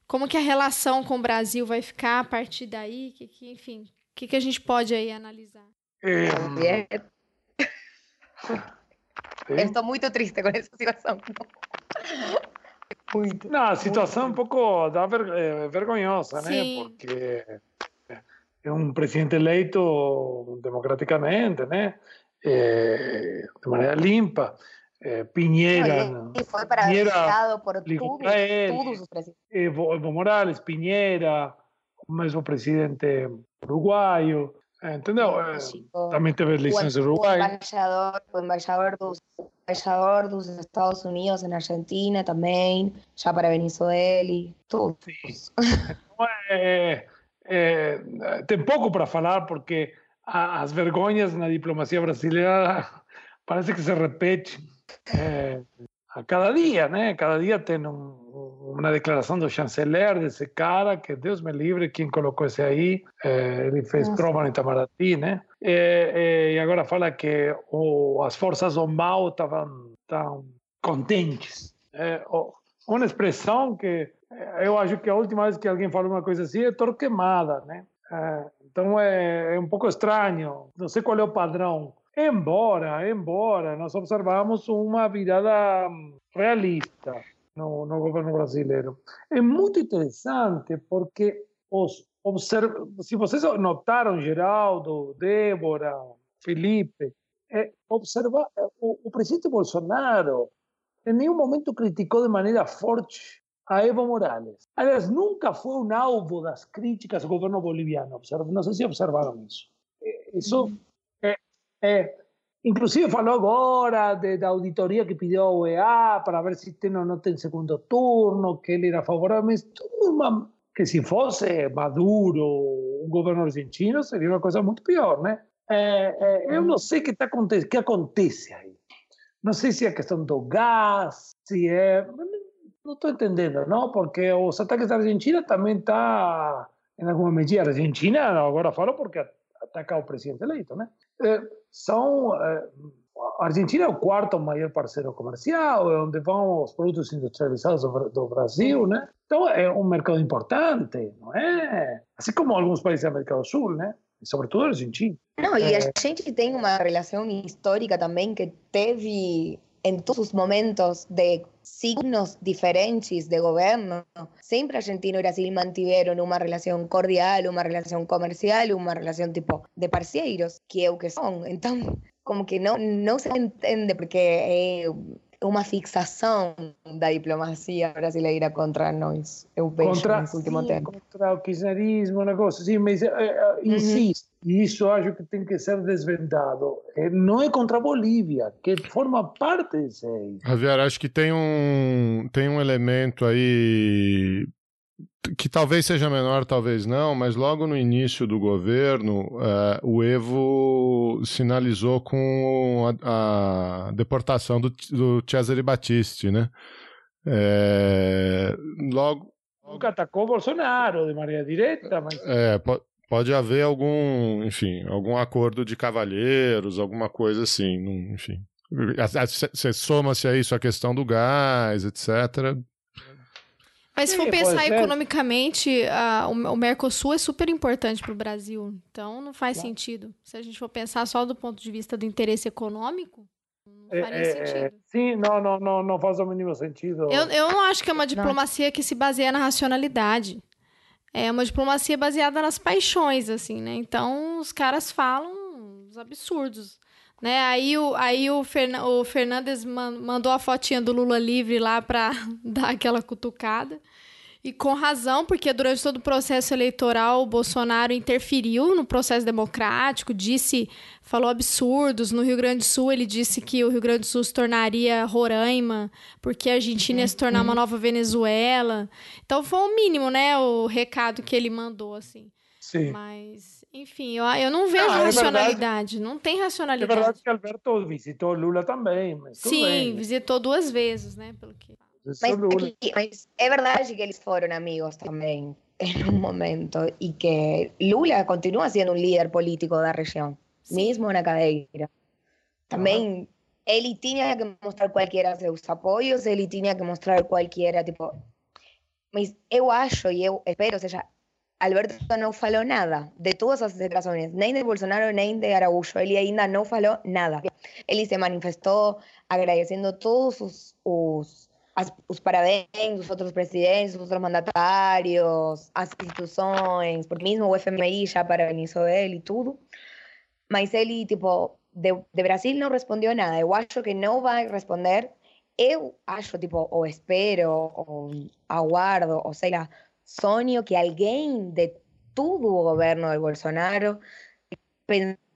Como que a relação com o Brasil vai ficar a partir daí, que, que enfim, o que, que a gente pode aí analisar? Eh, Estoy muy triste con esa situación. No, situación un poco da ver, eh, vergonzosa, Porque es un presidente eleito democráticamente, eh, de manera limpa. Piñera. fue para por todos sus presidentes. Evo Morales, Piñera, un mismo presidente uruguayo. Entendeu? É, também teve eleições no Uruguai. O embaixador, o embaixador, dos, embaixador dos Estados Unidos na Argentina também, já parabenizou ele, tudo. Então, é, é, tem pouco para falar, porque as vergonhas na diplomacia brasileira [LAUGHS] parece que se repete é, a cada dia, né? Cada dia tem um, uma declaração do chanceler desse cara, que Deus me livre, quem colocou esse aí, é, ele fez prova no Itamaraty, né? E, e, agora fala que o, as forças do mal estavam tão contentes. É, uma expressão que eu acho que a última vez que alguém falou uma coisa assim é torquemada, né? É, então é, é um pouco estranho, não sei qual é o padrão. Embora, embora, nós observamos uma virada realista no, no governo brasileiro. É muito interessante porque os observ... se vocês notaram, Geraldo, Débora, Felipe, é, observa, o, o presidente Bolsonaro em nenhum momento criticou de maneira forte a Evo Morales. Aliás, nunca foi um alvo das críticas ao governo boliviano. Não sei se observaram isso. Isso é, Inclusive falou agora de, da auditoria que pediu a OEA para ver se tem ou não tem segundo turno, que ele era uma, que se fosse Maduro, um governo argentino, seria uma coisa muito pior, né? É, é, eu tá, acontece aí. Não sei se é a questão do gás, se é... não estou entendendo? Porque os ataques da Argentina também está, em alguma medida, Argentina, agora falo porque ataca o presidente eleito, né? É, são é, a Argentina é o quarto maior parceiro comercial, é onde vão os produtos industrializados do, Brasil, né? Então é um mercado importante, não é? Assim como alguns países da América do Sul, né? E sobretudo a Argentina. Não, e a gente tem uma relação histórica também que teve em todos os momentos de signos diferentes de governo, sempre Argentina e Brasil mantiveram uma relação cordial, uma relação comercial, uma relação tipo de parceiros, que é o que são. Então, como que não, não se entende, porque é uma fixação da diplomacia brasileira contra nós, eu vejo contra, nesse último sim, tempo. Contra o kirchnerismo, um negócio assim, mas é, insisto, uhum. E isso acho que tem que ser desvendado, é, não é contra a Bolívia, que forma parte disso aí. Javier, acho que tem um, tem um elemento aí que talvez seja menor, talvez não, mas logo no início do governo, uh, o Evo sinalizou com a, a deportação do, do Cesare Battisti, né? É, logo, Nunca atacou Bolsonaro de maneira direta, mas... É, pode, haver algum, enfim, algum acordo de cavalheiros, alguma coisa assim, enfim. Você soma-se a isso a questão do gás, etc. Mas se for pensar economicamente, a, o, Mercosul é super importante para o Brasil. Então não faz sentido. Se a gente for pensar só do ponto de vista do interesse econômico, não é, faria é, é, sentido. sim, não, não, não, não faz o mínimo sentido. Eu, eu não acho que é uma diplomacia não. que se baseia na racionalidade. É uma diplomacia baseada nas paixões, assim, né? Então os caras falam os absurdos. Né? Aí o, aí o, Fern, o Fernandes man, mandou a fotinha do Lula livre lá para [LAUGHS] dar aquela cutucada. E com razão, porque durante todo o processo eleitoral o Bolsonaro interferiu no processo democrático, disse, falou absurdos. No Rio Grande do Sul, ele disse que o Rio Grande do Sul se tornaria Roraima, porque a Argentina ia se tornar uma nova Venezuela. Então foi o mínimo, né, o recado que ele mandou, assim. Sim. Mas, enfim, eu, eu não vejo ah, racionalidade. É não tem racionalidade. É verdade que Alberto visitou Lula também. Sim, bem. visitou duas vezes, né? Pelo que... Mas, aqui, mas é verdade que eles foram amigos também em um momento e que Lula continua sendo um líder político da região, Sim. mesmo na cadeira. Também ele tinha que mostrar qualquer seus apoios, ele tinha que mostrar qualquer tipo. Mas eu acho e eu espero, ou seja, Alberto não falou nada de todas as declarações, nem de Bolsonaro nem de Araújo. Ele ainda não falou nada. Ele se manifestou agradecendo todos os, os as, os parabéns dos outros presidentes, dos outros mandatários, as instituições, porque mesmo o FMI já parabenizou ele e tudo. Mas ele, tipo, de, de Brasil não respondeu nada. Eu acho que não vai responder. Eu acho, tipo, ou espero, ou aguardo, ou sei lá, sonho que alguém de todo o governo de Bolsonaro,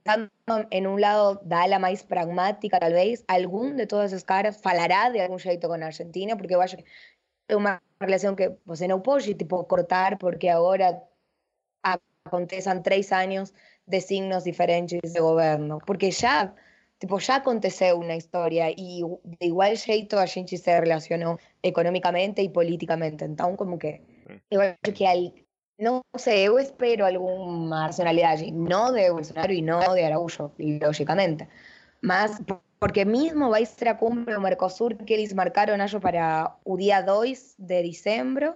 pensando en un lado da ala mais pragmática, tal vez, algún de todos esos caras falará de algún jeito con Argentina, porque eu acho que é uma relação que você não pode tipo, cortar, porque agora aconteçam três anos de signos diferentes de governo, porque já tipo, já aconteceu na história e de igual jeito a gente se relacionou economicamente e politicamente. Então, como que eu acho que no sé, yo espero alguna racionalidad no de Bolsonaro y no de Araújo, lógicamente, más porque mismo va a ser a cumbre Mercosur que ellos marcaron ellos para el día 2 de diciembre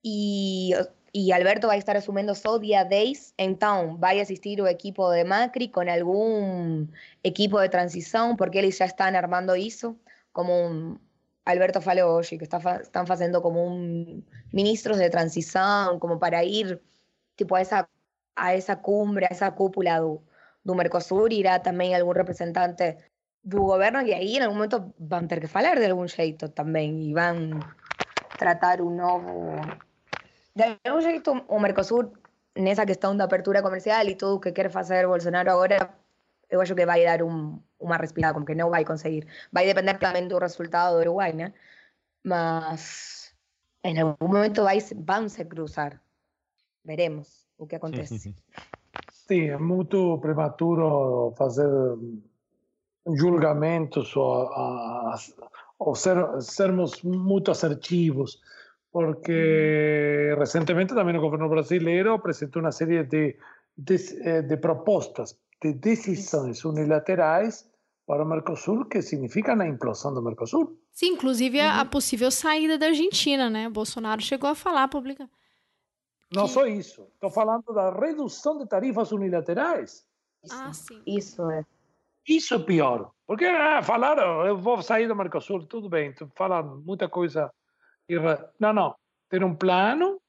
y, y Alberto va a estar asumiendo su día 10, entonces va a asistir el equipo de Macri con algún equipo de transición porque ellos ya están armando eso como un, Alberto hoje, que está, están fazendo como un ministros de transición, como para ir tipo a esa, a esa cumbre, a esa cúpula do, do Mercosur, irá también algún representante do governo e aí em algum momento vão ter que falar de algum jeito também e vão tratar um novo de algum jeito o Mercosur nessa questão da apertura comercial e tudo o que quer fazer Bolsonaro agora eu acho que vai dar um, uma respirada, como que não vai conseguir. Vai depender também do resultado do Uruguai, né? Mas em algum momento vai, vão se cruzar. Veremos [LAUGHS] o que acontece. Sim, é muito prematuro fazer julgamentos ou, ou ser, sermos muito assertivos, porque recentemente também o governo brasileiro apresentou uma série de, de, eh, de propostas, de decisões unilaterais para o Mercosul que significam a implosão do Mercosul. Sim, inclusive a, a possível saída da Argentina, né? Bolsonaro chegou a falar publicamente. Não só isso, estou falando da redução de tarifas unilaterais. Ah, sim. Isso é. Isso é pior. Porque ah, falaram, eu vou sair do Mercosul, tudo bem, falam muita coisa. irra- Não, não. Tem um plano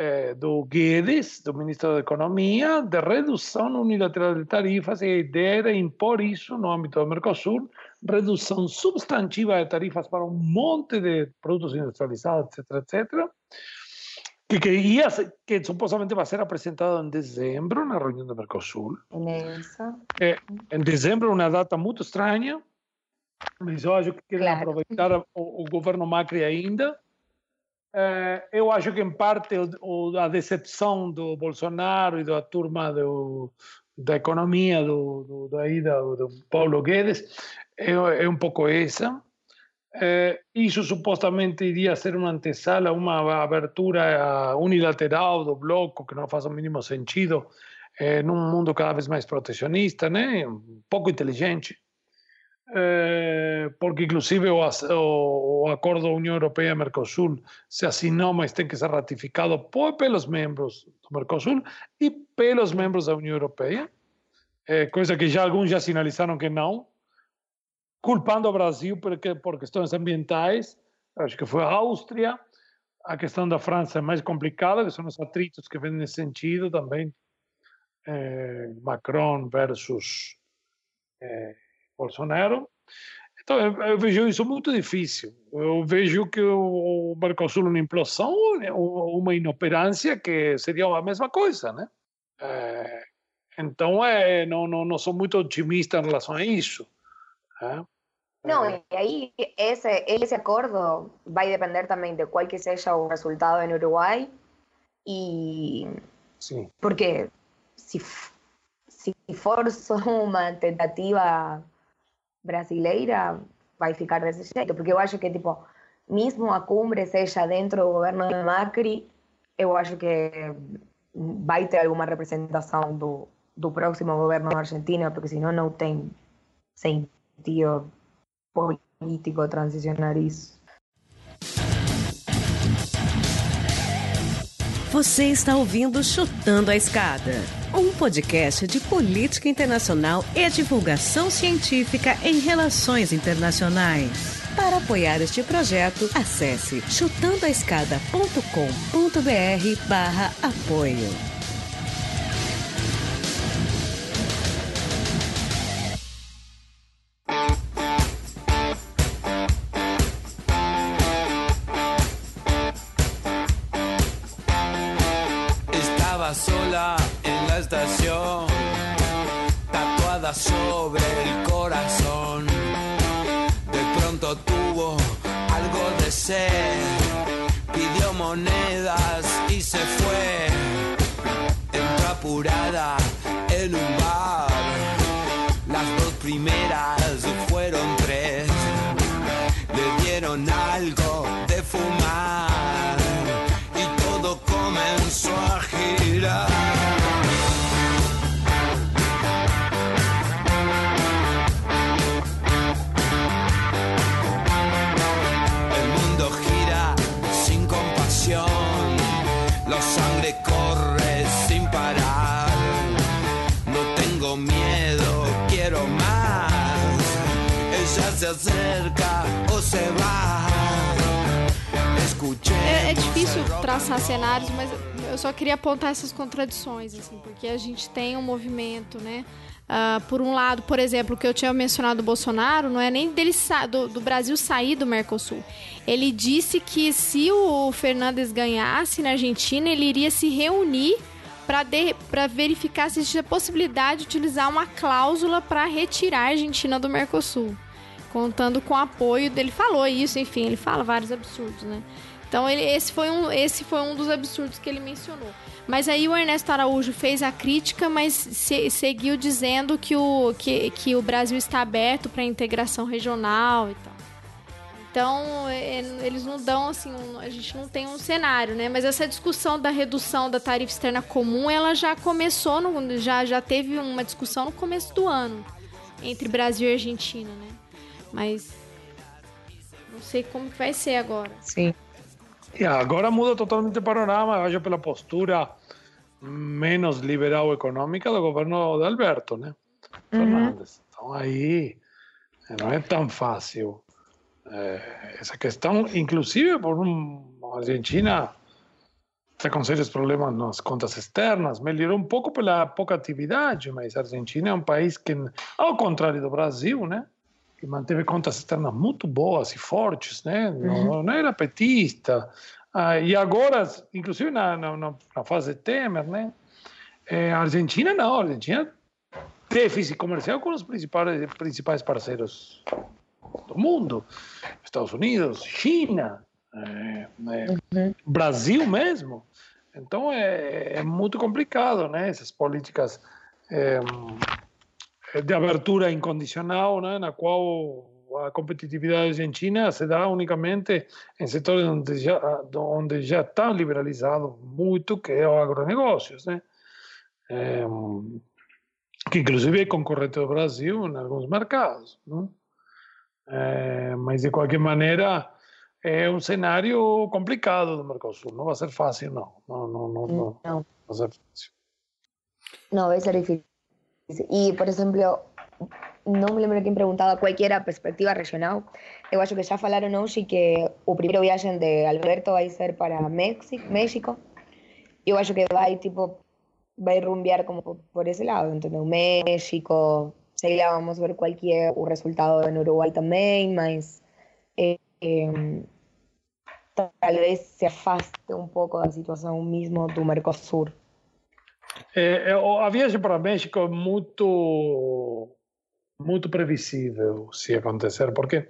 eh, do Guedes, do ministro da Economia, de redução unilateral de tarifas, e a ideia era impor isso no âmbito do Mercosul, redução substantiva de tarifas para um monte de produtos industrializados, etc., etc., que, que, ia, que supostamente vai ser apresentado em dezembro, na reunião do Mercosul. É, em dezembro é uma data muito estranha, mas eu acho que querem Claro. aproveitar o, o governo Macri ainda. Eh, eu acho que, em parte, a decepção do Bolsonaro e da turma do, da economia do, do, daí, do, do Paulo Guedes é, é um pouco essa. Eh, isso supostamente iria ser uma antesala, uma abertura unilateral do bloco que não faz o mínimo sentido eh, num mundo cada vez mais protecionista, né? pouco inteligente. Eh, porque inclusive o, o, o acordo União Europeia-Mercosul se assinou, mas tem que ser ratificado por, pelos membros do Mercosul e pelos membros da União Europeia, eh, coisa que já alguns já sinalizaram que não, culpando o Brasil porque, por questões ambientais, acho que foi a Áustria, a questão da França é mais complicada, que são os atritos que vêm nesse sentido também, eh, Macron versus eh, Bolsonaro. Então, eu, eu vejo isso muito difícil. Eu vejo que o, o Mercosul uma implosão, uma inoperância que seria a mesma coisa, né? Eh, então, é, não, não, não sou muito otimista em relação a isso. né? No, y ahí ese, ese acuerdo va a depender también de cuál que sea el resultado en Uruguay. Y Sim. porque si, si for só uma tentativa brasileira, vai ficar desse jeito. Porque eu acho que, tipo, mesmo a cumbre seja dentro do governo de Macri, eu acho que vai ter alguma representação do, do próximo governo da Argentina, porque senão não tem sentido político transicionar isso. Você está ouvindo Chutando a Escada, um podcast de política internacional e divulgação científica em relações internacionais. Para apoiar este projeto, acesse chutandoaescada.com.br barra apoio. Sobre el corazón. De pronto tuvo algo de sed, pidió monedas y se fue. Entró apurada en un bar, las dos primeras traçar cenários, mas eu só queria apontar essas contradições, assim, porque a gente tem um movimento, né? Ah, por um lado, por exemplo, o que eu tinha mencionado do Bolsonaro, não é nem dele do, do Brasil sair do Mercosul. Ele disse que se o Fernandes ganhasse na Argentina, ele iria se reunir para verificar se existia possibilidade de utilizar uma cláusula para retirar a Argentina do Mercosul. Contando com o apoio dele. Falou isso, enfim, ele fala vários absurdos, né? Então ele, esse, foi um, esse foi um dos absurdos que ele mencionou. Mas aí o Ernesto Araújo fez a crítica, mas se- seguiu dizendo que o, que, que o Brasil está aberto para integração regional e tal. Então, é, eles não dão assim, um, a gente não tem um cenário, né? Mas essa discussão da redução da tarifa externa comum, ela já começou, no, já, já teve uma discussão no começo do ano entre Brasil e Argentina, né? Mas não sei como que vai ser agora. Sim. E agora muda totalmente o panorama, acho, pela postura menos liberal econômica do governo de Alberto, né? Fernandes. Então aí não é tão fácil eh, essa questão, inclusive por um, a Argentina está com sérios problemas nas contas externas, melhorou um pouco pela pouca atividade, mas a Argentina é um país que, ao contrário do Brasil, né? Que manteve contas externas muito boas e fortes, né? Não, não era petista. Ah, e agora, inclusive na, na, na fase Temer, né? É, a Argentina não, a Argentina déficit comercial com os principais, principais parceiros do mundo, Estados Unidos, China, é, é, Brasil mesmo. Então é, é, muito complicado, né? Essas políticas de abertura incondicional, né? na qual a competitividade argentina se dá unicamente em setores onde já, onde já está liberalizado muito, que é o agronegócios, né? É, que inclusive é concorrente do Brasil em alguns mercados. Né? É, mas de qualquer maneira é um cenário complicado do Mercosul, não vai ser fácil, não. Não, não, não, não. Não. vai ser fácil. No, vai ser difícil. E, por exemplo, não me lembro quem perguntava qual que era a perspectiva regional. Eu acho que já falaram hoje que o primeiro viagem de Alberto vai ser para México. México. Eu acho que vai, tipo, vai rumbear como por, esse lado, entendeu? México, sei lá, vamos ver qual que é o resultado no Uruguai também, mas eh, eh, talvez se afaste um pouco da situação mesmo do Mercosul. É, é, a viagem para México é muito, muito previsível se acontecer, porque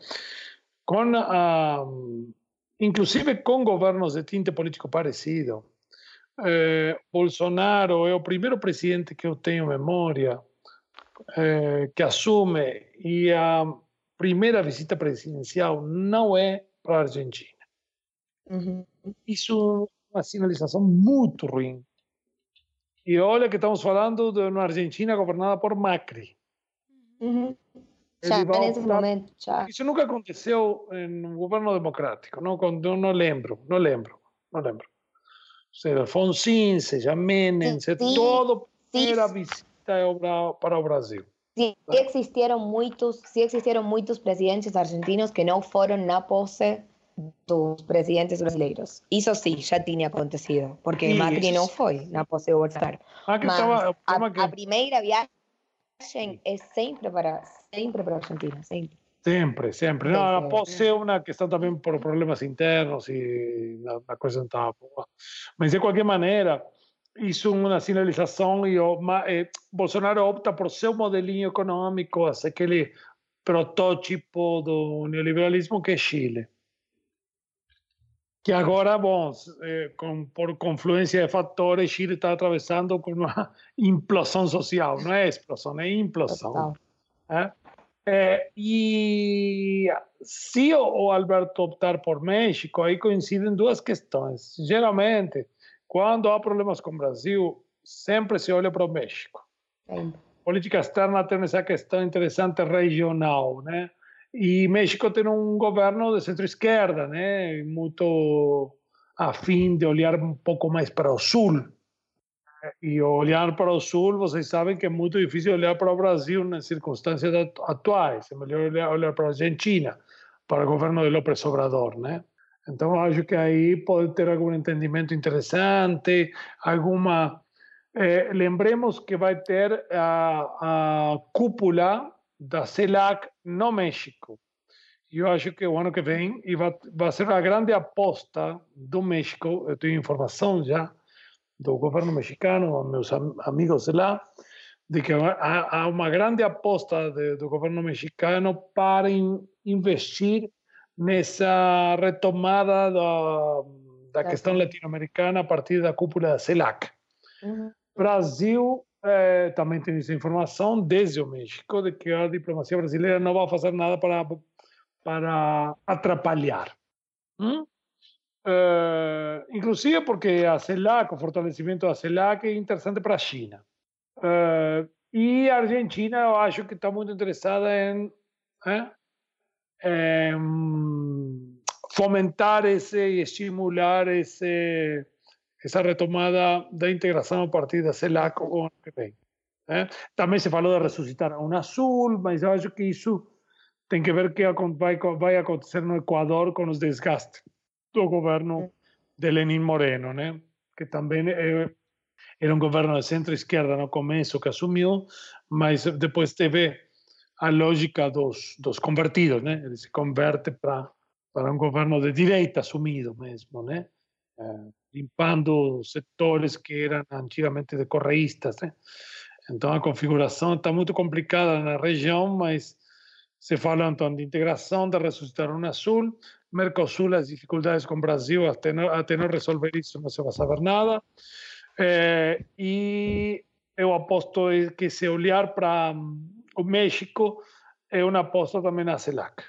com a, inclusive com governos de tinte político parecido, eh, Bolsonaro é o primeiro presidente que eu tenho memória eh, que assume e a primeira visita presidencial não é para a Argentina. Uhum. Isso é uma sinalização muito ruim. E olha que estamos falando de uma Argentina governada por Macri. Uhum. Já nesse optar- momento, já. Isso nunca aconteceu em um governo democrático, não, não lembro, não lembro, não lembro. Seja Alfonsín, seja Menem, seja Sim, todo sim. primeira visita para o Brasil. Sí existieron muchos, sí existieron muchos presidentes argentinos que no fueron na posse dos presidentes brasileiros. Isso sí, ya tinha acontecido, porque Sí, Macri não foi na posse do Bolsonaro. Ah, Mas estava, a, que a primeira viagem é sempre para, sempre para a Argentina, sempre. Sempre, sempre. Ela pode ser uma questão também por problemas internos e a, a coisa não estava boa. Mas, de qualquer maneira, isso é uma sinalização e o, ma, eh, Bolsonaro opta por seu modelinho econômico, aquele protótipo do neoliberalismo que é Chile. Que agora, bom, eh, com, por confluência de fatores, Chile está atravessando por uma [LAUGHS] implosão social. Não é explosão, é implosão. Total. né? É, e se o, Alberto optar por México, aí coincidem duas questões. Geralmente, quando há problemas com o Brasil, sempre se olha para o México. Sempre. Política externa tem essa questão interessante regional, né? E México tem um governo de centro-esquerda, né? Muito afim de olhar um pouco mais para o sul. E olhar para o sul, vocês sabem que é muito difícil olhar para o Brasil nas circunstâncias atu- atuais. É melhor olhar, para a Argentina, para o governo de López Obrador, né? Então, acho que aí pode ter algum entendimento interessante, alguma... eh, lembremos que vai ter a, a cúpula da CELAC no México. E eu acho que o ano que vem e vai, vai ser a grande aposta do México, eu tenho informação já, do governo mexicano, meus am- amigos de lá, de que há, há uma grande aposta de- do governo mexicano para in- investir nessa retomada da, da questão latino-americana a partir da cúpula da CELAC. Uhum. Brasil eh, também tem essa informação desde o México de que a diplomacia brasileira não vai fazer nada para para atrapalhar. ¿Mm? Eh, inclusive porque a CELAC, o fortalecimento da CELAC é interessante para a China. Eh, e a Argentina, eu acho que está muito interessada em, eh, em fomentar esse estimular esse, essa retomada da integração a partir da CELAC o ano que vem. Eh? Também se falou de ressuscitar a Unasul, mas eu acho que isso tem que ver o que vai, vai acontecer no Equador com os desgastes do governo de Lenin Moreno, né? que também é, era um governo de centro-esquerda no começo que assumiu, mas depois teve a lógica dos, dos convertidos, né? ele se converte para para um governo de direita assumido mesmo, né? É, limpando setores que eram antigamente de correístas. Né? Então a configuração está muito complicada na região, mas se fala então de integração, de ressuscitar um Azul, Mercosul, as dificuldades com o Brasil, até não, até não resolver isso não se vai saber nada. É, e eu aposto que se olhar para o México, é uma aposta também na CELAC.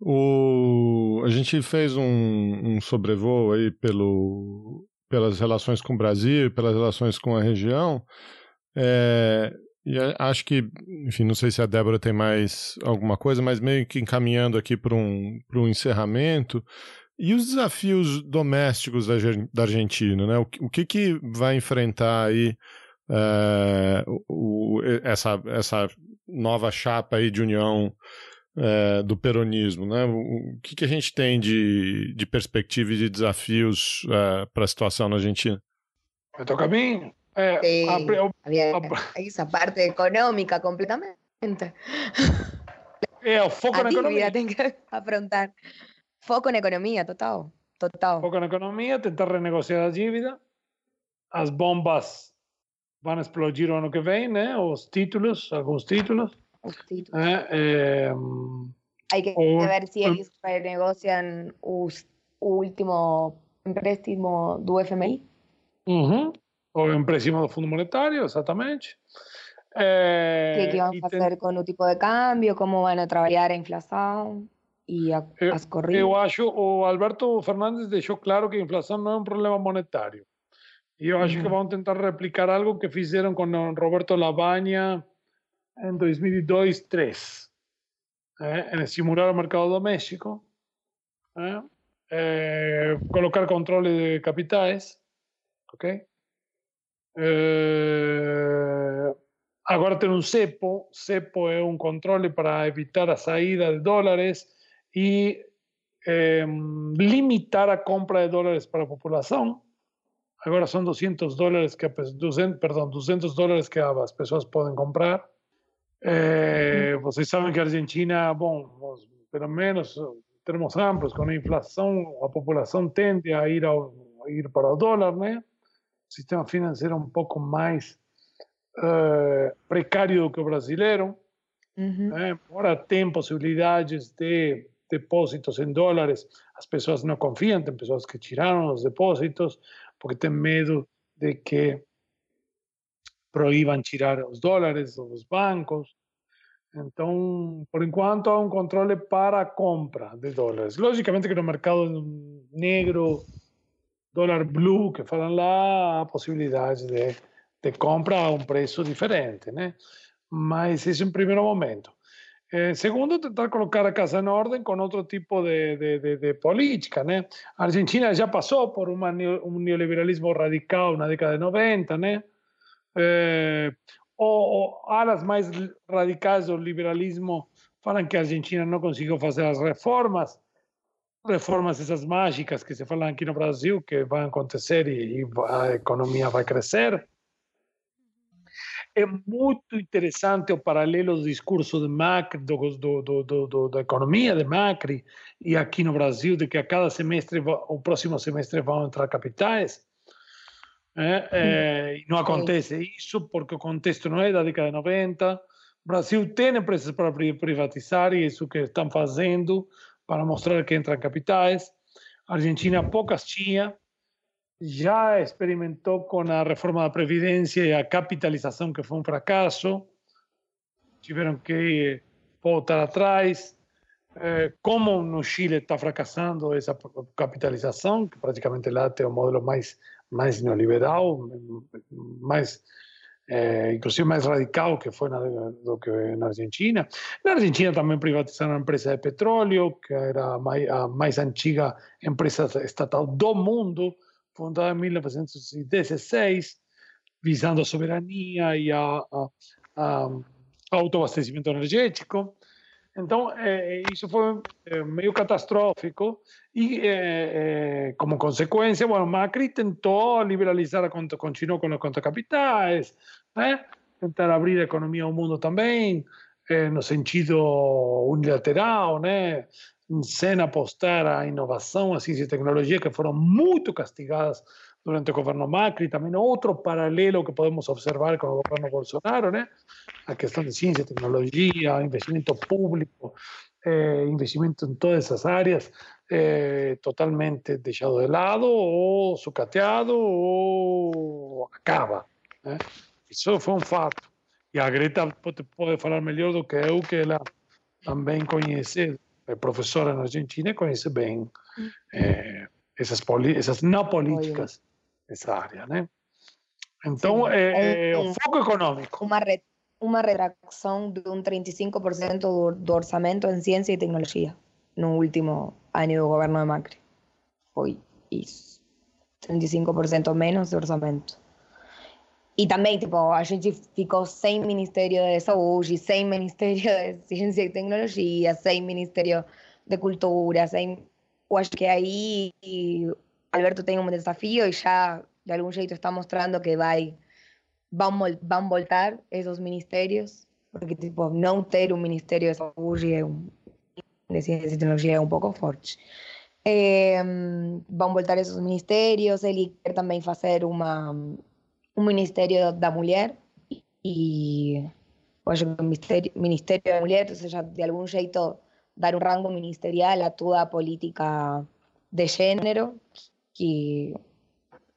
O, a gente fez um, um sobrevoo aí pelo, pelas relações com o Brasil, pelas relações com a região. É, e acho que, enfim, não sei se a Débora tem mais alguma coisa, mas meio que encaminhando aqui para um, um encerramento. E os desafios domésticos da, da Argentina, né? O, o que, que vai enfrentar aí é, o, essa, essa nova chapa aí de união é, do peronismo, né? O, que, que a gente tem de, de perspectiva e de desafios é, para a situação na Argentina? Me toca a mim? Eh, sí, había esa parte económica completamente. [LAUGHS] É, o foco na economia. tem que [LAUGHS] afrontar. Foco na economia, total. Total. Foco na economia, tentar renegociar a dívida. As bombas vão explodir o ano que vem, né? Os títulos, alguns títulos. Eh, eh, Hay que o, ver si ellos renegocian o último empréstimo do FMI. Uh -huh. O empréstimo do Fundo Monetário, exatamente. É, o que, que vão fazer tem... com o tipo de câmbio, como vão trabalhar a inflação e a, eu, as corridas? Eu acho, o Alberto Fernandes deixou claro que a inflação não é um problema monetário. E eu acho uhum. que vão tentar replicar algo que fizeram com Roberto Lavagna em 2002, 2003. É, em simular o mercado doméstico, é, é, colocar controle de capitais, ok? Eh, agora tem um cepo. Cepo é um controle para evitar a saída de dólares e eh, limitar a compra de dólares para a população. Agora são 200 dólares que 200, perdão, 200 dólares que as pessoas podem comprar. Eh, vocês sabem que a Argentina, bom, pelo menos em termos amplos, com a inflação, a população tende a ir, ao, a ir para o dólar, né? sistema financeiro um pouco mais uh, precário do que o brasileiro. Uhum. Né? Tem possibilidades de depósitos em dólares, as pessoas não confiam, tem pessoas que tiraram os depósitos porque têm medo de que proíbam tirar os dólares dos bancos. Então, por enquanto, há um controle para compra de dólares. Logicamente que no mercado negro dólar blue, que falam lá, a possibilidade de, de compra a um preço diferente, né? Mas isso em primeiro momento. Eh, segundo, tentar colocar a casa em ordem com outro tipo de, de, de, de política? A Argentina já passou por uma, um neoliberalismo radical na década de 90, né? Eh, ou, ou alas mais radicais do liberalismo falam que a Argentina não conseguiu fazer as reformas reformas essas mágicas que se falam aqui no Brasil que vão acontecer e, e a economia vai crescer. É muito interessante o paralelo do discurso de Macri, do, do, do, da economia de Macri, e aqui no Brasil, de que a cada semestre, o próximo semestre vão entrar capitais. É, é, e não [LAUGHS] acontece isso porque o contexto não é da década de 90. O Brasil tem empresas para privatizar e é isso que estão fazendo para mostrar que entran capitais. Argentina pocas tinha, já experimentou com a reforma da Previdência e a capitalização, que foi um fracasso. Tiveram que voltar atrás. É, como no Chile está fracassando essa capitalização, que praticamente lá tem o modelo mais, mais neoliberal, mais é, inclusive mais radical que foi na, do que na Argentina. Na Argentina também privatizaram a empresa de petróleo, que era a mais, a mais antiga empresa estatal do mundo, fundada em 1916, visando a soberania e a, a, a autoabastecimento energético. Então, é, isso foi é, meio catastrófico e, é, como consequência, bueno, Macri tentou liberalizar, a conta, continuou com as contas capitais, né? tentar abrir a economia ao mundo também, no sentido unilateral, né? sem apostar a inovação, a ciência e tecnologia, que foram muito castigadas durante el gobierno Macri, también otro paralelo que podemos observar con el gobierno Bolsonaro, ¿no? la cuestión de ciencia, tecnología, investimento público, eh, investimento en todas esas áreas, eh, totalmente dejado de lado o sucateado o acaba. ¿eh? Eso fue un fato. Y a Greta te puede hablar mejor do que eu, que ela também conhece, é professora na Argentina e conhece bem eh, essas, essas não políticas esa área, ¿no? Entonces, sí, eh, un, foco económico. Una, re, una retracción de un 35% do, do orçamento en ciencia y tecnología no último año do governo de Macri. Foi isso. 35% menos de orçamento. E também, tipo, a gente ficou sem Ministério de Saúde, sem Ministério de Ciência e Tecnologia, sem Ministério de Cultura, sem... Eu acho que aí Alberto tiene un desafío y ya de algún jeito está mostrando que va, van, van voltar esos ministerios, porque tipo, no ter un ministerio de salud de ciencia y tecnología es un poco fuerte. Eh, van voltar esos ministerios, ele quer também fazer uma, um Ministério da Mulher e que o Ministério, Ministério da de algum jeito dar um rango ministerial a toda política de gênero, que,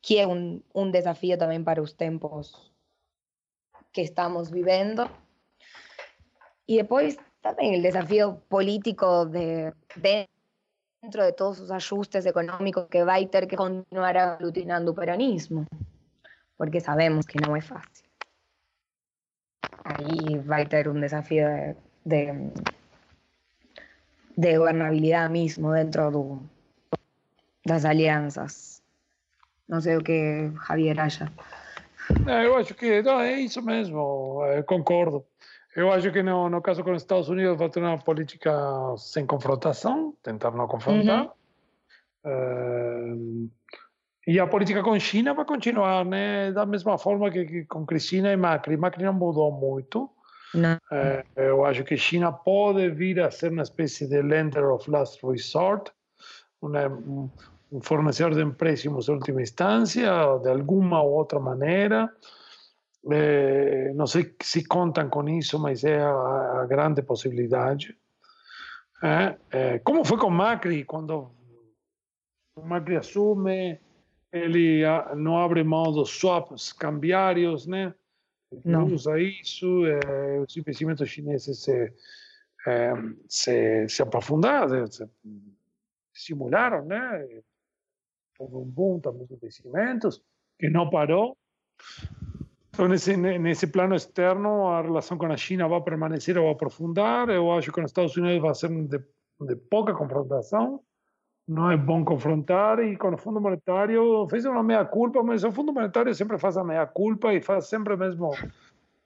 que es un, un desafío también para los tiempos que estamos viviendo. Y después también el desafío político de, dentro de todos sus ajustes económicos que va a tener que continuar aglutinando el peronismo, porque sabemos que no es fácil. Ahí va a tener un desafío de, de, de gobernabilidad mismo dentro de, das alianças. Não sei o que Javier acha. É, eu acho que não, é isso mesmo, é, concordo. Eu acho que no, no caso com os Estados Unidos vai ter uma política sem confrontação, tentar não confrontar. Uhum. É, e a política com China vai continuar, né? Da mesma forma que, que com Cristina e Macri. Macri não mudou muito. Não. É, eu acho que China pode vir a ser uma espécie de lender of last resort, uma, un fornecedor de empréstamos de última instancia, de alguna u otra manera. Eh, no sé si contan con eso, mas é a, a grande possibilidade. Eh, eh, como foi com Macri, quando Macri assume, ele não abre mão dos swaps cambiários, né? Não. usa isso, os investimentos chineses se, se, se aprofundaram, se simularam, né? Houve um boom também de investimentos, que não parou. Então, nesse, nesse plano externo, a relação com a China vai permanecer ou aprofundar. Eu acho que com os Estados Unidos vai ser de, de pouca confrontação. Não é bom confrontar. E com o Fundo Monetário, fez uma meia-culpa, mas o Fundo Monetário sempre faz a meia-culpa e faz sempre o mesmo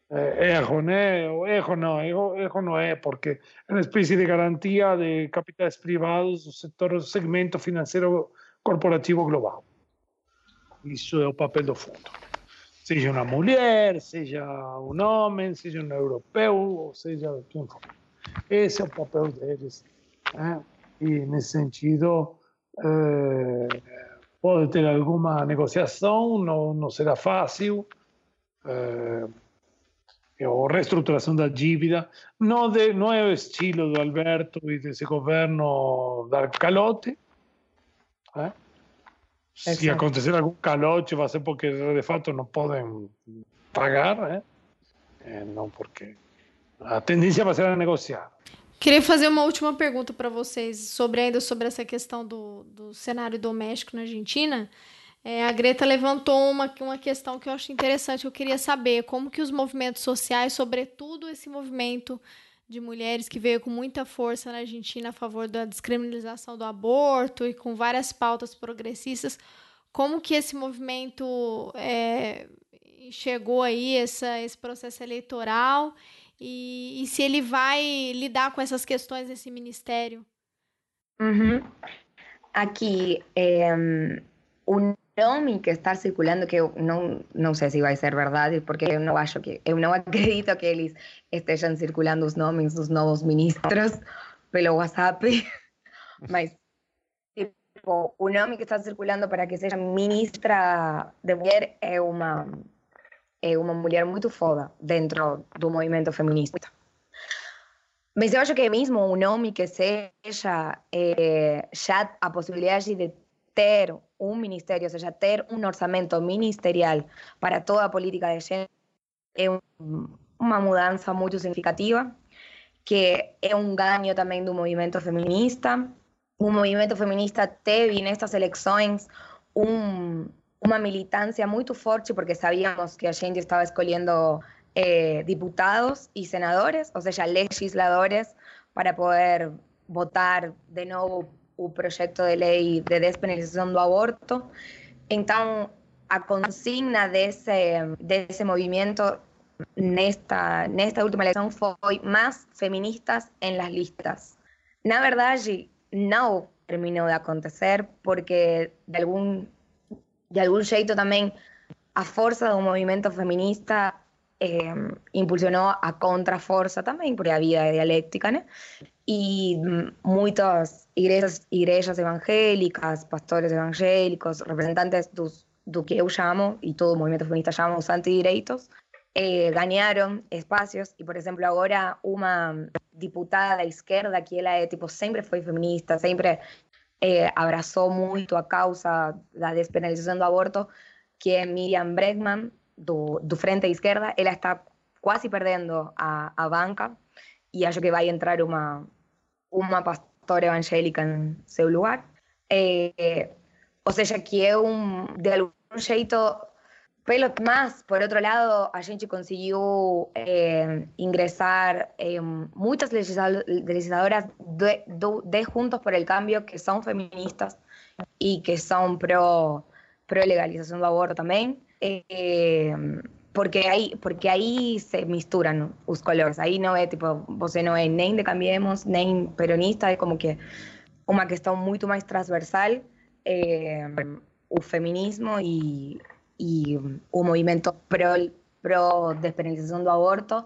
eh, erro, né? O erro não, erro, erro não é, porque é uma espécie de garantia de capitais privados do setor, do segmento financeiro corporativo global. Isso é o papel do fundo. Seja uma mulher, seja um homem, seja um europeu, ou seja quem for. Esse é o papel deles. Né? E, nesse sentido, é, pode ter alguma negociação, não, não será fácil. É, ou reestruturação da dívida. Não, de, não é o estilo do Alberto e desse governo dar calote, ¿eh? Si acontecer algún caloche va a ser porque de facto no pueden pagar, ¿eh? Eh, no porque a tendencia va a ser a negociar. Queria fazer uma última pergunta para vocês sobre ainda sobre essa questão do, do cenário doméstico na Argentina. É, a Greta levantou uma, uma questão que eu acho interessante. Eu queria saber como que os movimentos sociais, sobretudo esse movimento de mulheres que veio com muita força na Argentina a favor da descriminalização do aborto e com várias pautas progressistas, como que esse movimento é, chegou aí essa, esse processo eleitoral e, e, se ele vai lidar com essas questões nesse ministério? Uhum. Aqui, é, um nome que está circulando que eu não não sei se vai ser verdade porque eu não acho que eu não acredito que eles estejam circulando os nomes dos novos ministros pelo WhatsApp [LAUGHS] mas tipo o nome que está circulando para que seja ministra de mulher é uma é uma mulher muito foda dentro do movimento feminista. Mas eu acho que mesmo o nome que seja é, já a possibilidade de ter un ministerio, o sea, ter un orçamento ministerial para toda a política de género é uma mudança muito significativa, que é um ganho também do movimento feminista. O movimento feminista teve nestas eleições um, uma militância muito forte, porque sabíamos que a gente estava escolhendo eh, diputados e senadores, ou seja, legisladores, para poder votar de novo o projeto de lei de despenalização do aborto. Então, a consigna desse, desse movimento nesta, nesta última eleição foi mais feministas em las listas. Na verdade, não terminou de acontecer porque de algum, de algum jeito também a força do movimento feminista eh, impulsionou a contraforça também, porque havia dialéctica, né? Y muchas iglesias, iglesias evangélicas, pastores evangélicos, representantes dos, do que eu chamo, e todo o movimento feminista chama os antidireitos, eh, ganharam espaços e, por exemplo, agora uma diputada da esquerda que ela é, tipo, sempre foi feminista, sempre eh, abraçou muito a causa da despenalização do aborto, que é Miriam Bregman, do, do Frente Esquerda, ela está quase perdendo a, a banca e acho que vai entrar uma, uma pastora evangélica em seu lugar. É, ou seja, que é de algum jeito, pelo mais, por outro lado, a gente conseguiu é, ingressar legisladoras de, de, Juntos por el Cambio que são feministas e que são pro, pro legalização do aborto também. É, porque aí porque aí se misturam os colores. Aí não é tipo você não é nem de Cambiemos nem peronista é como que uma questão muito mais transversal o feminismo e, e o movimento pro, pro despenalização do aborto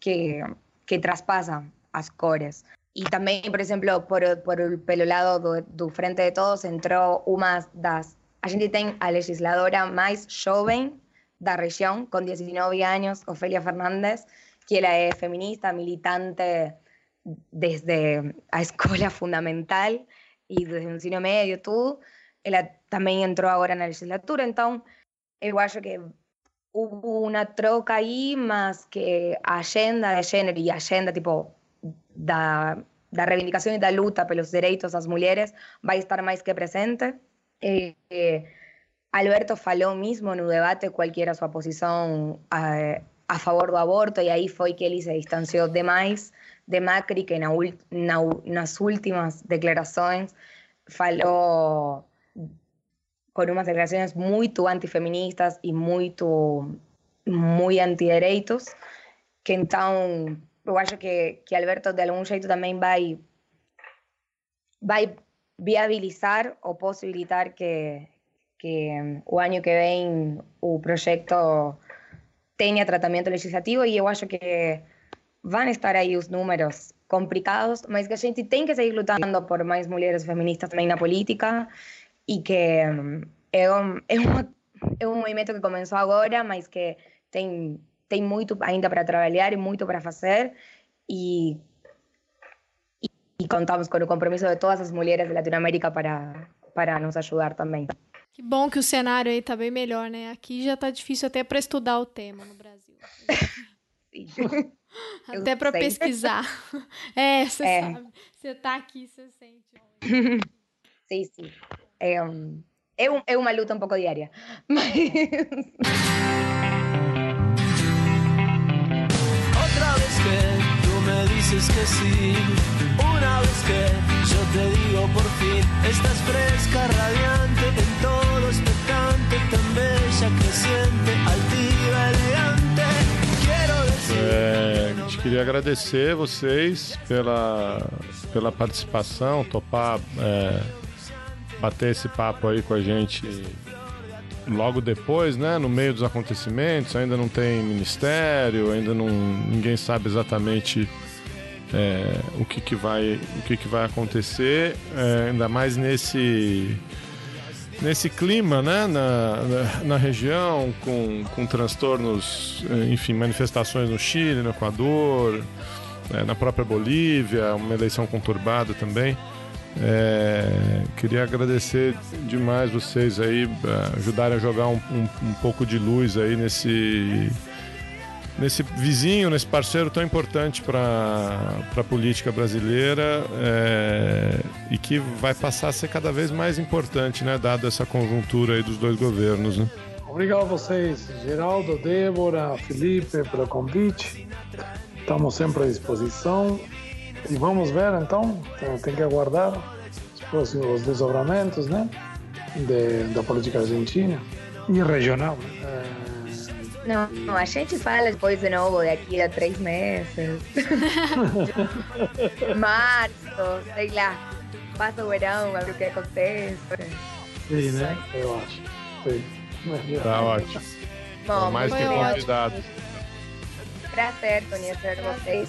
que que traspassa as cores. E também por exemplo por, por pelo lado do, do Frente de Todos entrou uma das a gente tem a legisladora mais jovem da región, con 19 años, Ofelia Fernández, que ela é feminista, militante desde a escola [LAUGHS] fundamental e desde o ensino médio, tudo. Ela também entrou agora na legislatura, então eu acho que houve uma troca aí, mas que a agenda de gênero e a agenda tipo da, da reivindicação e da luta pelos direitos das mulheres vai estar mais que presente. Eh, eh, Alberto falou mismo no debate cualquiera su oposición a, a favor do aborto y ahí fue que él se distanció demais de Macri que na, na, nas últimas declarações falou con unas declaraciones muy antifeministas y muy muy antidireitos que então eu acho que, que Alberto de algum jeito também vai vai viabilizar ou possibilitar que que o año que vem o proyecto tenga tratamiento legislativo y yo acho que a estar ahí los números complicados, mas que a gente tem que seguir lutando por más mujeres feministas também na política y que é um, é, uma, é um movimento que começou agora, mas que tem, tem muito ainda para trabalhar e muito para fazer e, e, e contamos com o compromisso de todas as mulheres de Latinoamérica para, para nos ajudar também. Que bom que o cenário aí tá bem melhor, né? Aqui já tá difícil até para estudar o tema no Brasil. [LAUGHS] Até para pesquisar. [LAUGHS] É, você é. sabe. Você tá aqui, você sente. [LAUGHS] sim, sim. É, um, é, um, é uma luta um pouco diária. Mas... Outra vez que tu me dices que sí, una vez que yo te digo por fin, estás fresca, radiante, É, a gente queria agradecer vocês pela, pela participação, topar. É bater esse papo aí com a gente logo depois, né, no meio dos acontecimentos, ainda não tem ministério, ainda não ninguém sabe exatamente é, o que, que vai o que, que vai acontecer, é, ainda mais nesse nesse clima, né, na, na, na, região com, com transtornos, é, enfim, manifestações no Chile, no Equador, é, na própria Bolívia, uma eleição conturbada também. É, queria agradecer demais vocês aí, ajudarem a jogar um, um, um, pouco de luz aí nesse, nesse vizinho, nesse parceiro tão importante para a política brasileira é, e que vai passar a ser cada vez mais importante, né, dado essa conjuntura aí dos dois governos. Né? Obrigado a vocês, Geraldo, Débora, Felipe, pelo convite. Estamos sempre à disposição. E vamos ver então, tem que aguardar os próximos desdobramentos né, de, da política argentina e regional. É... Não, não, a gente fala depois de novo daqui a três meses. [LAUGHS] Março, sei lá. Passa o verão, a ver o que acontece. Sim, né? Eu acho. Sim. Tá ótimo. Bom, mais que convidado. Prazer conhecer vocês.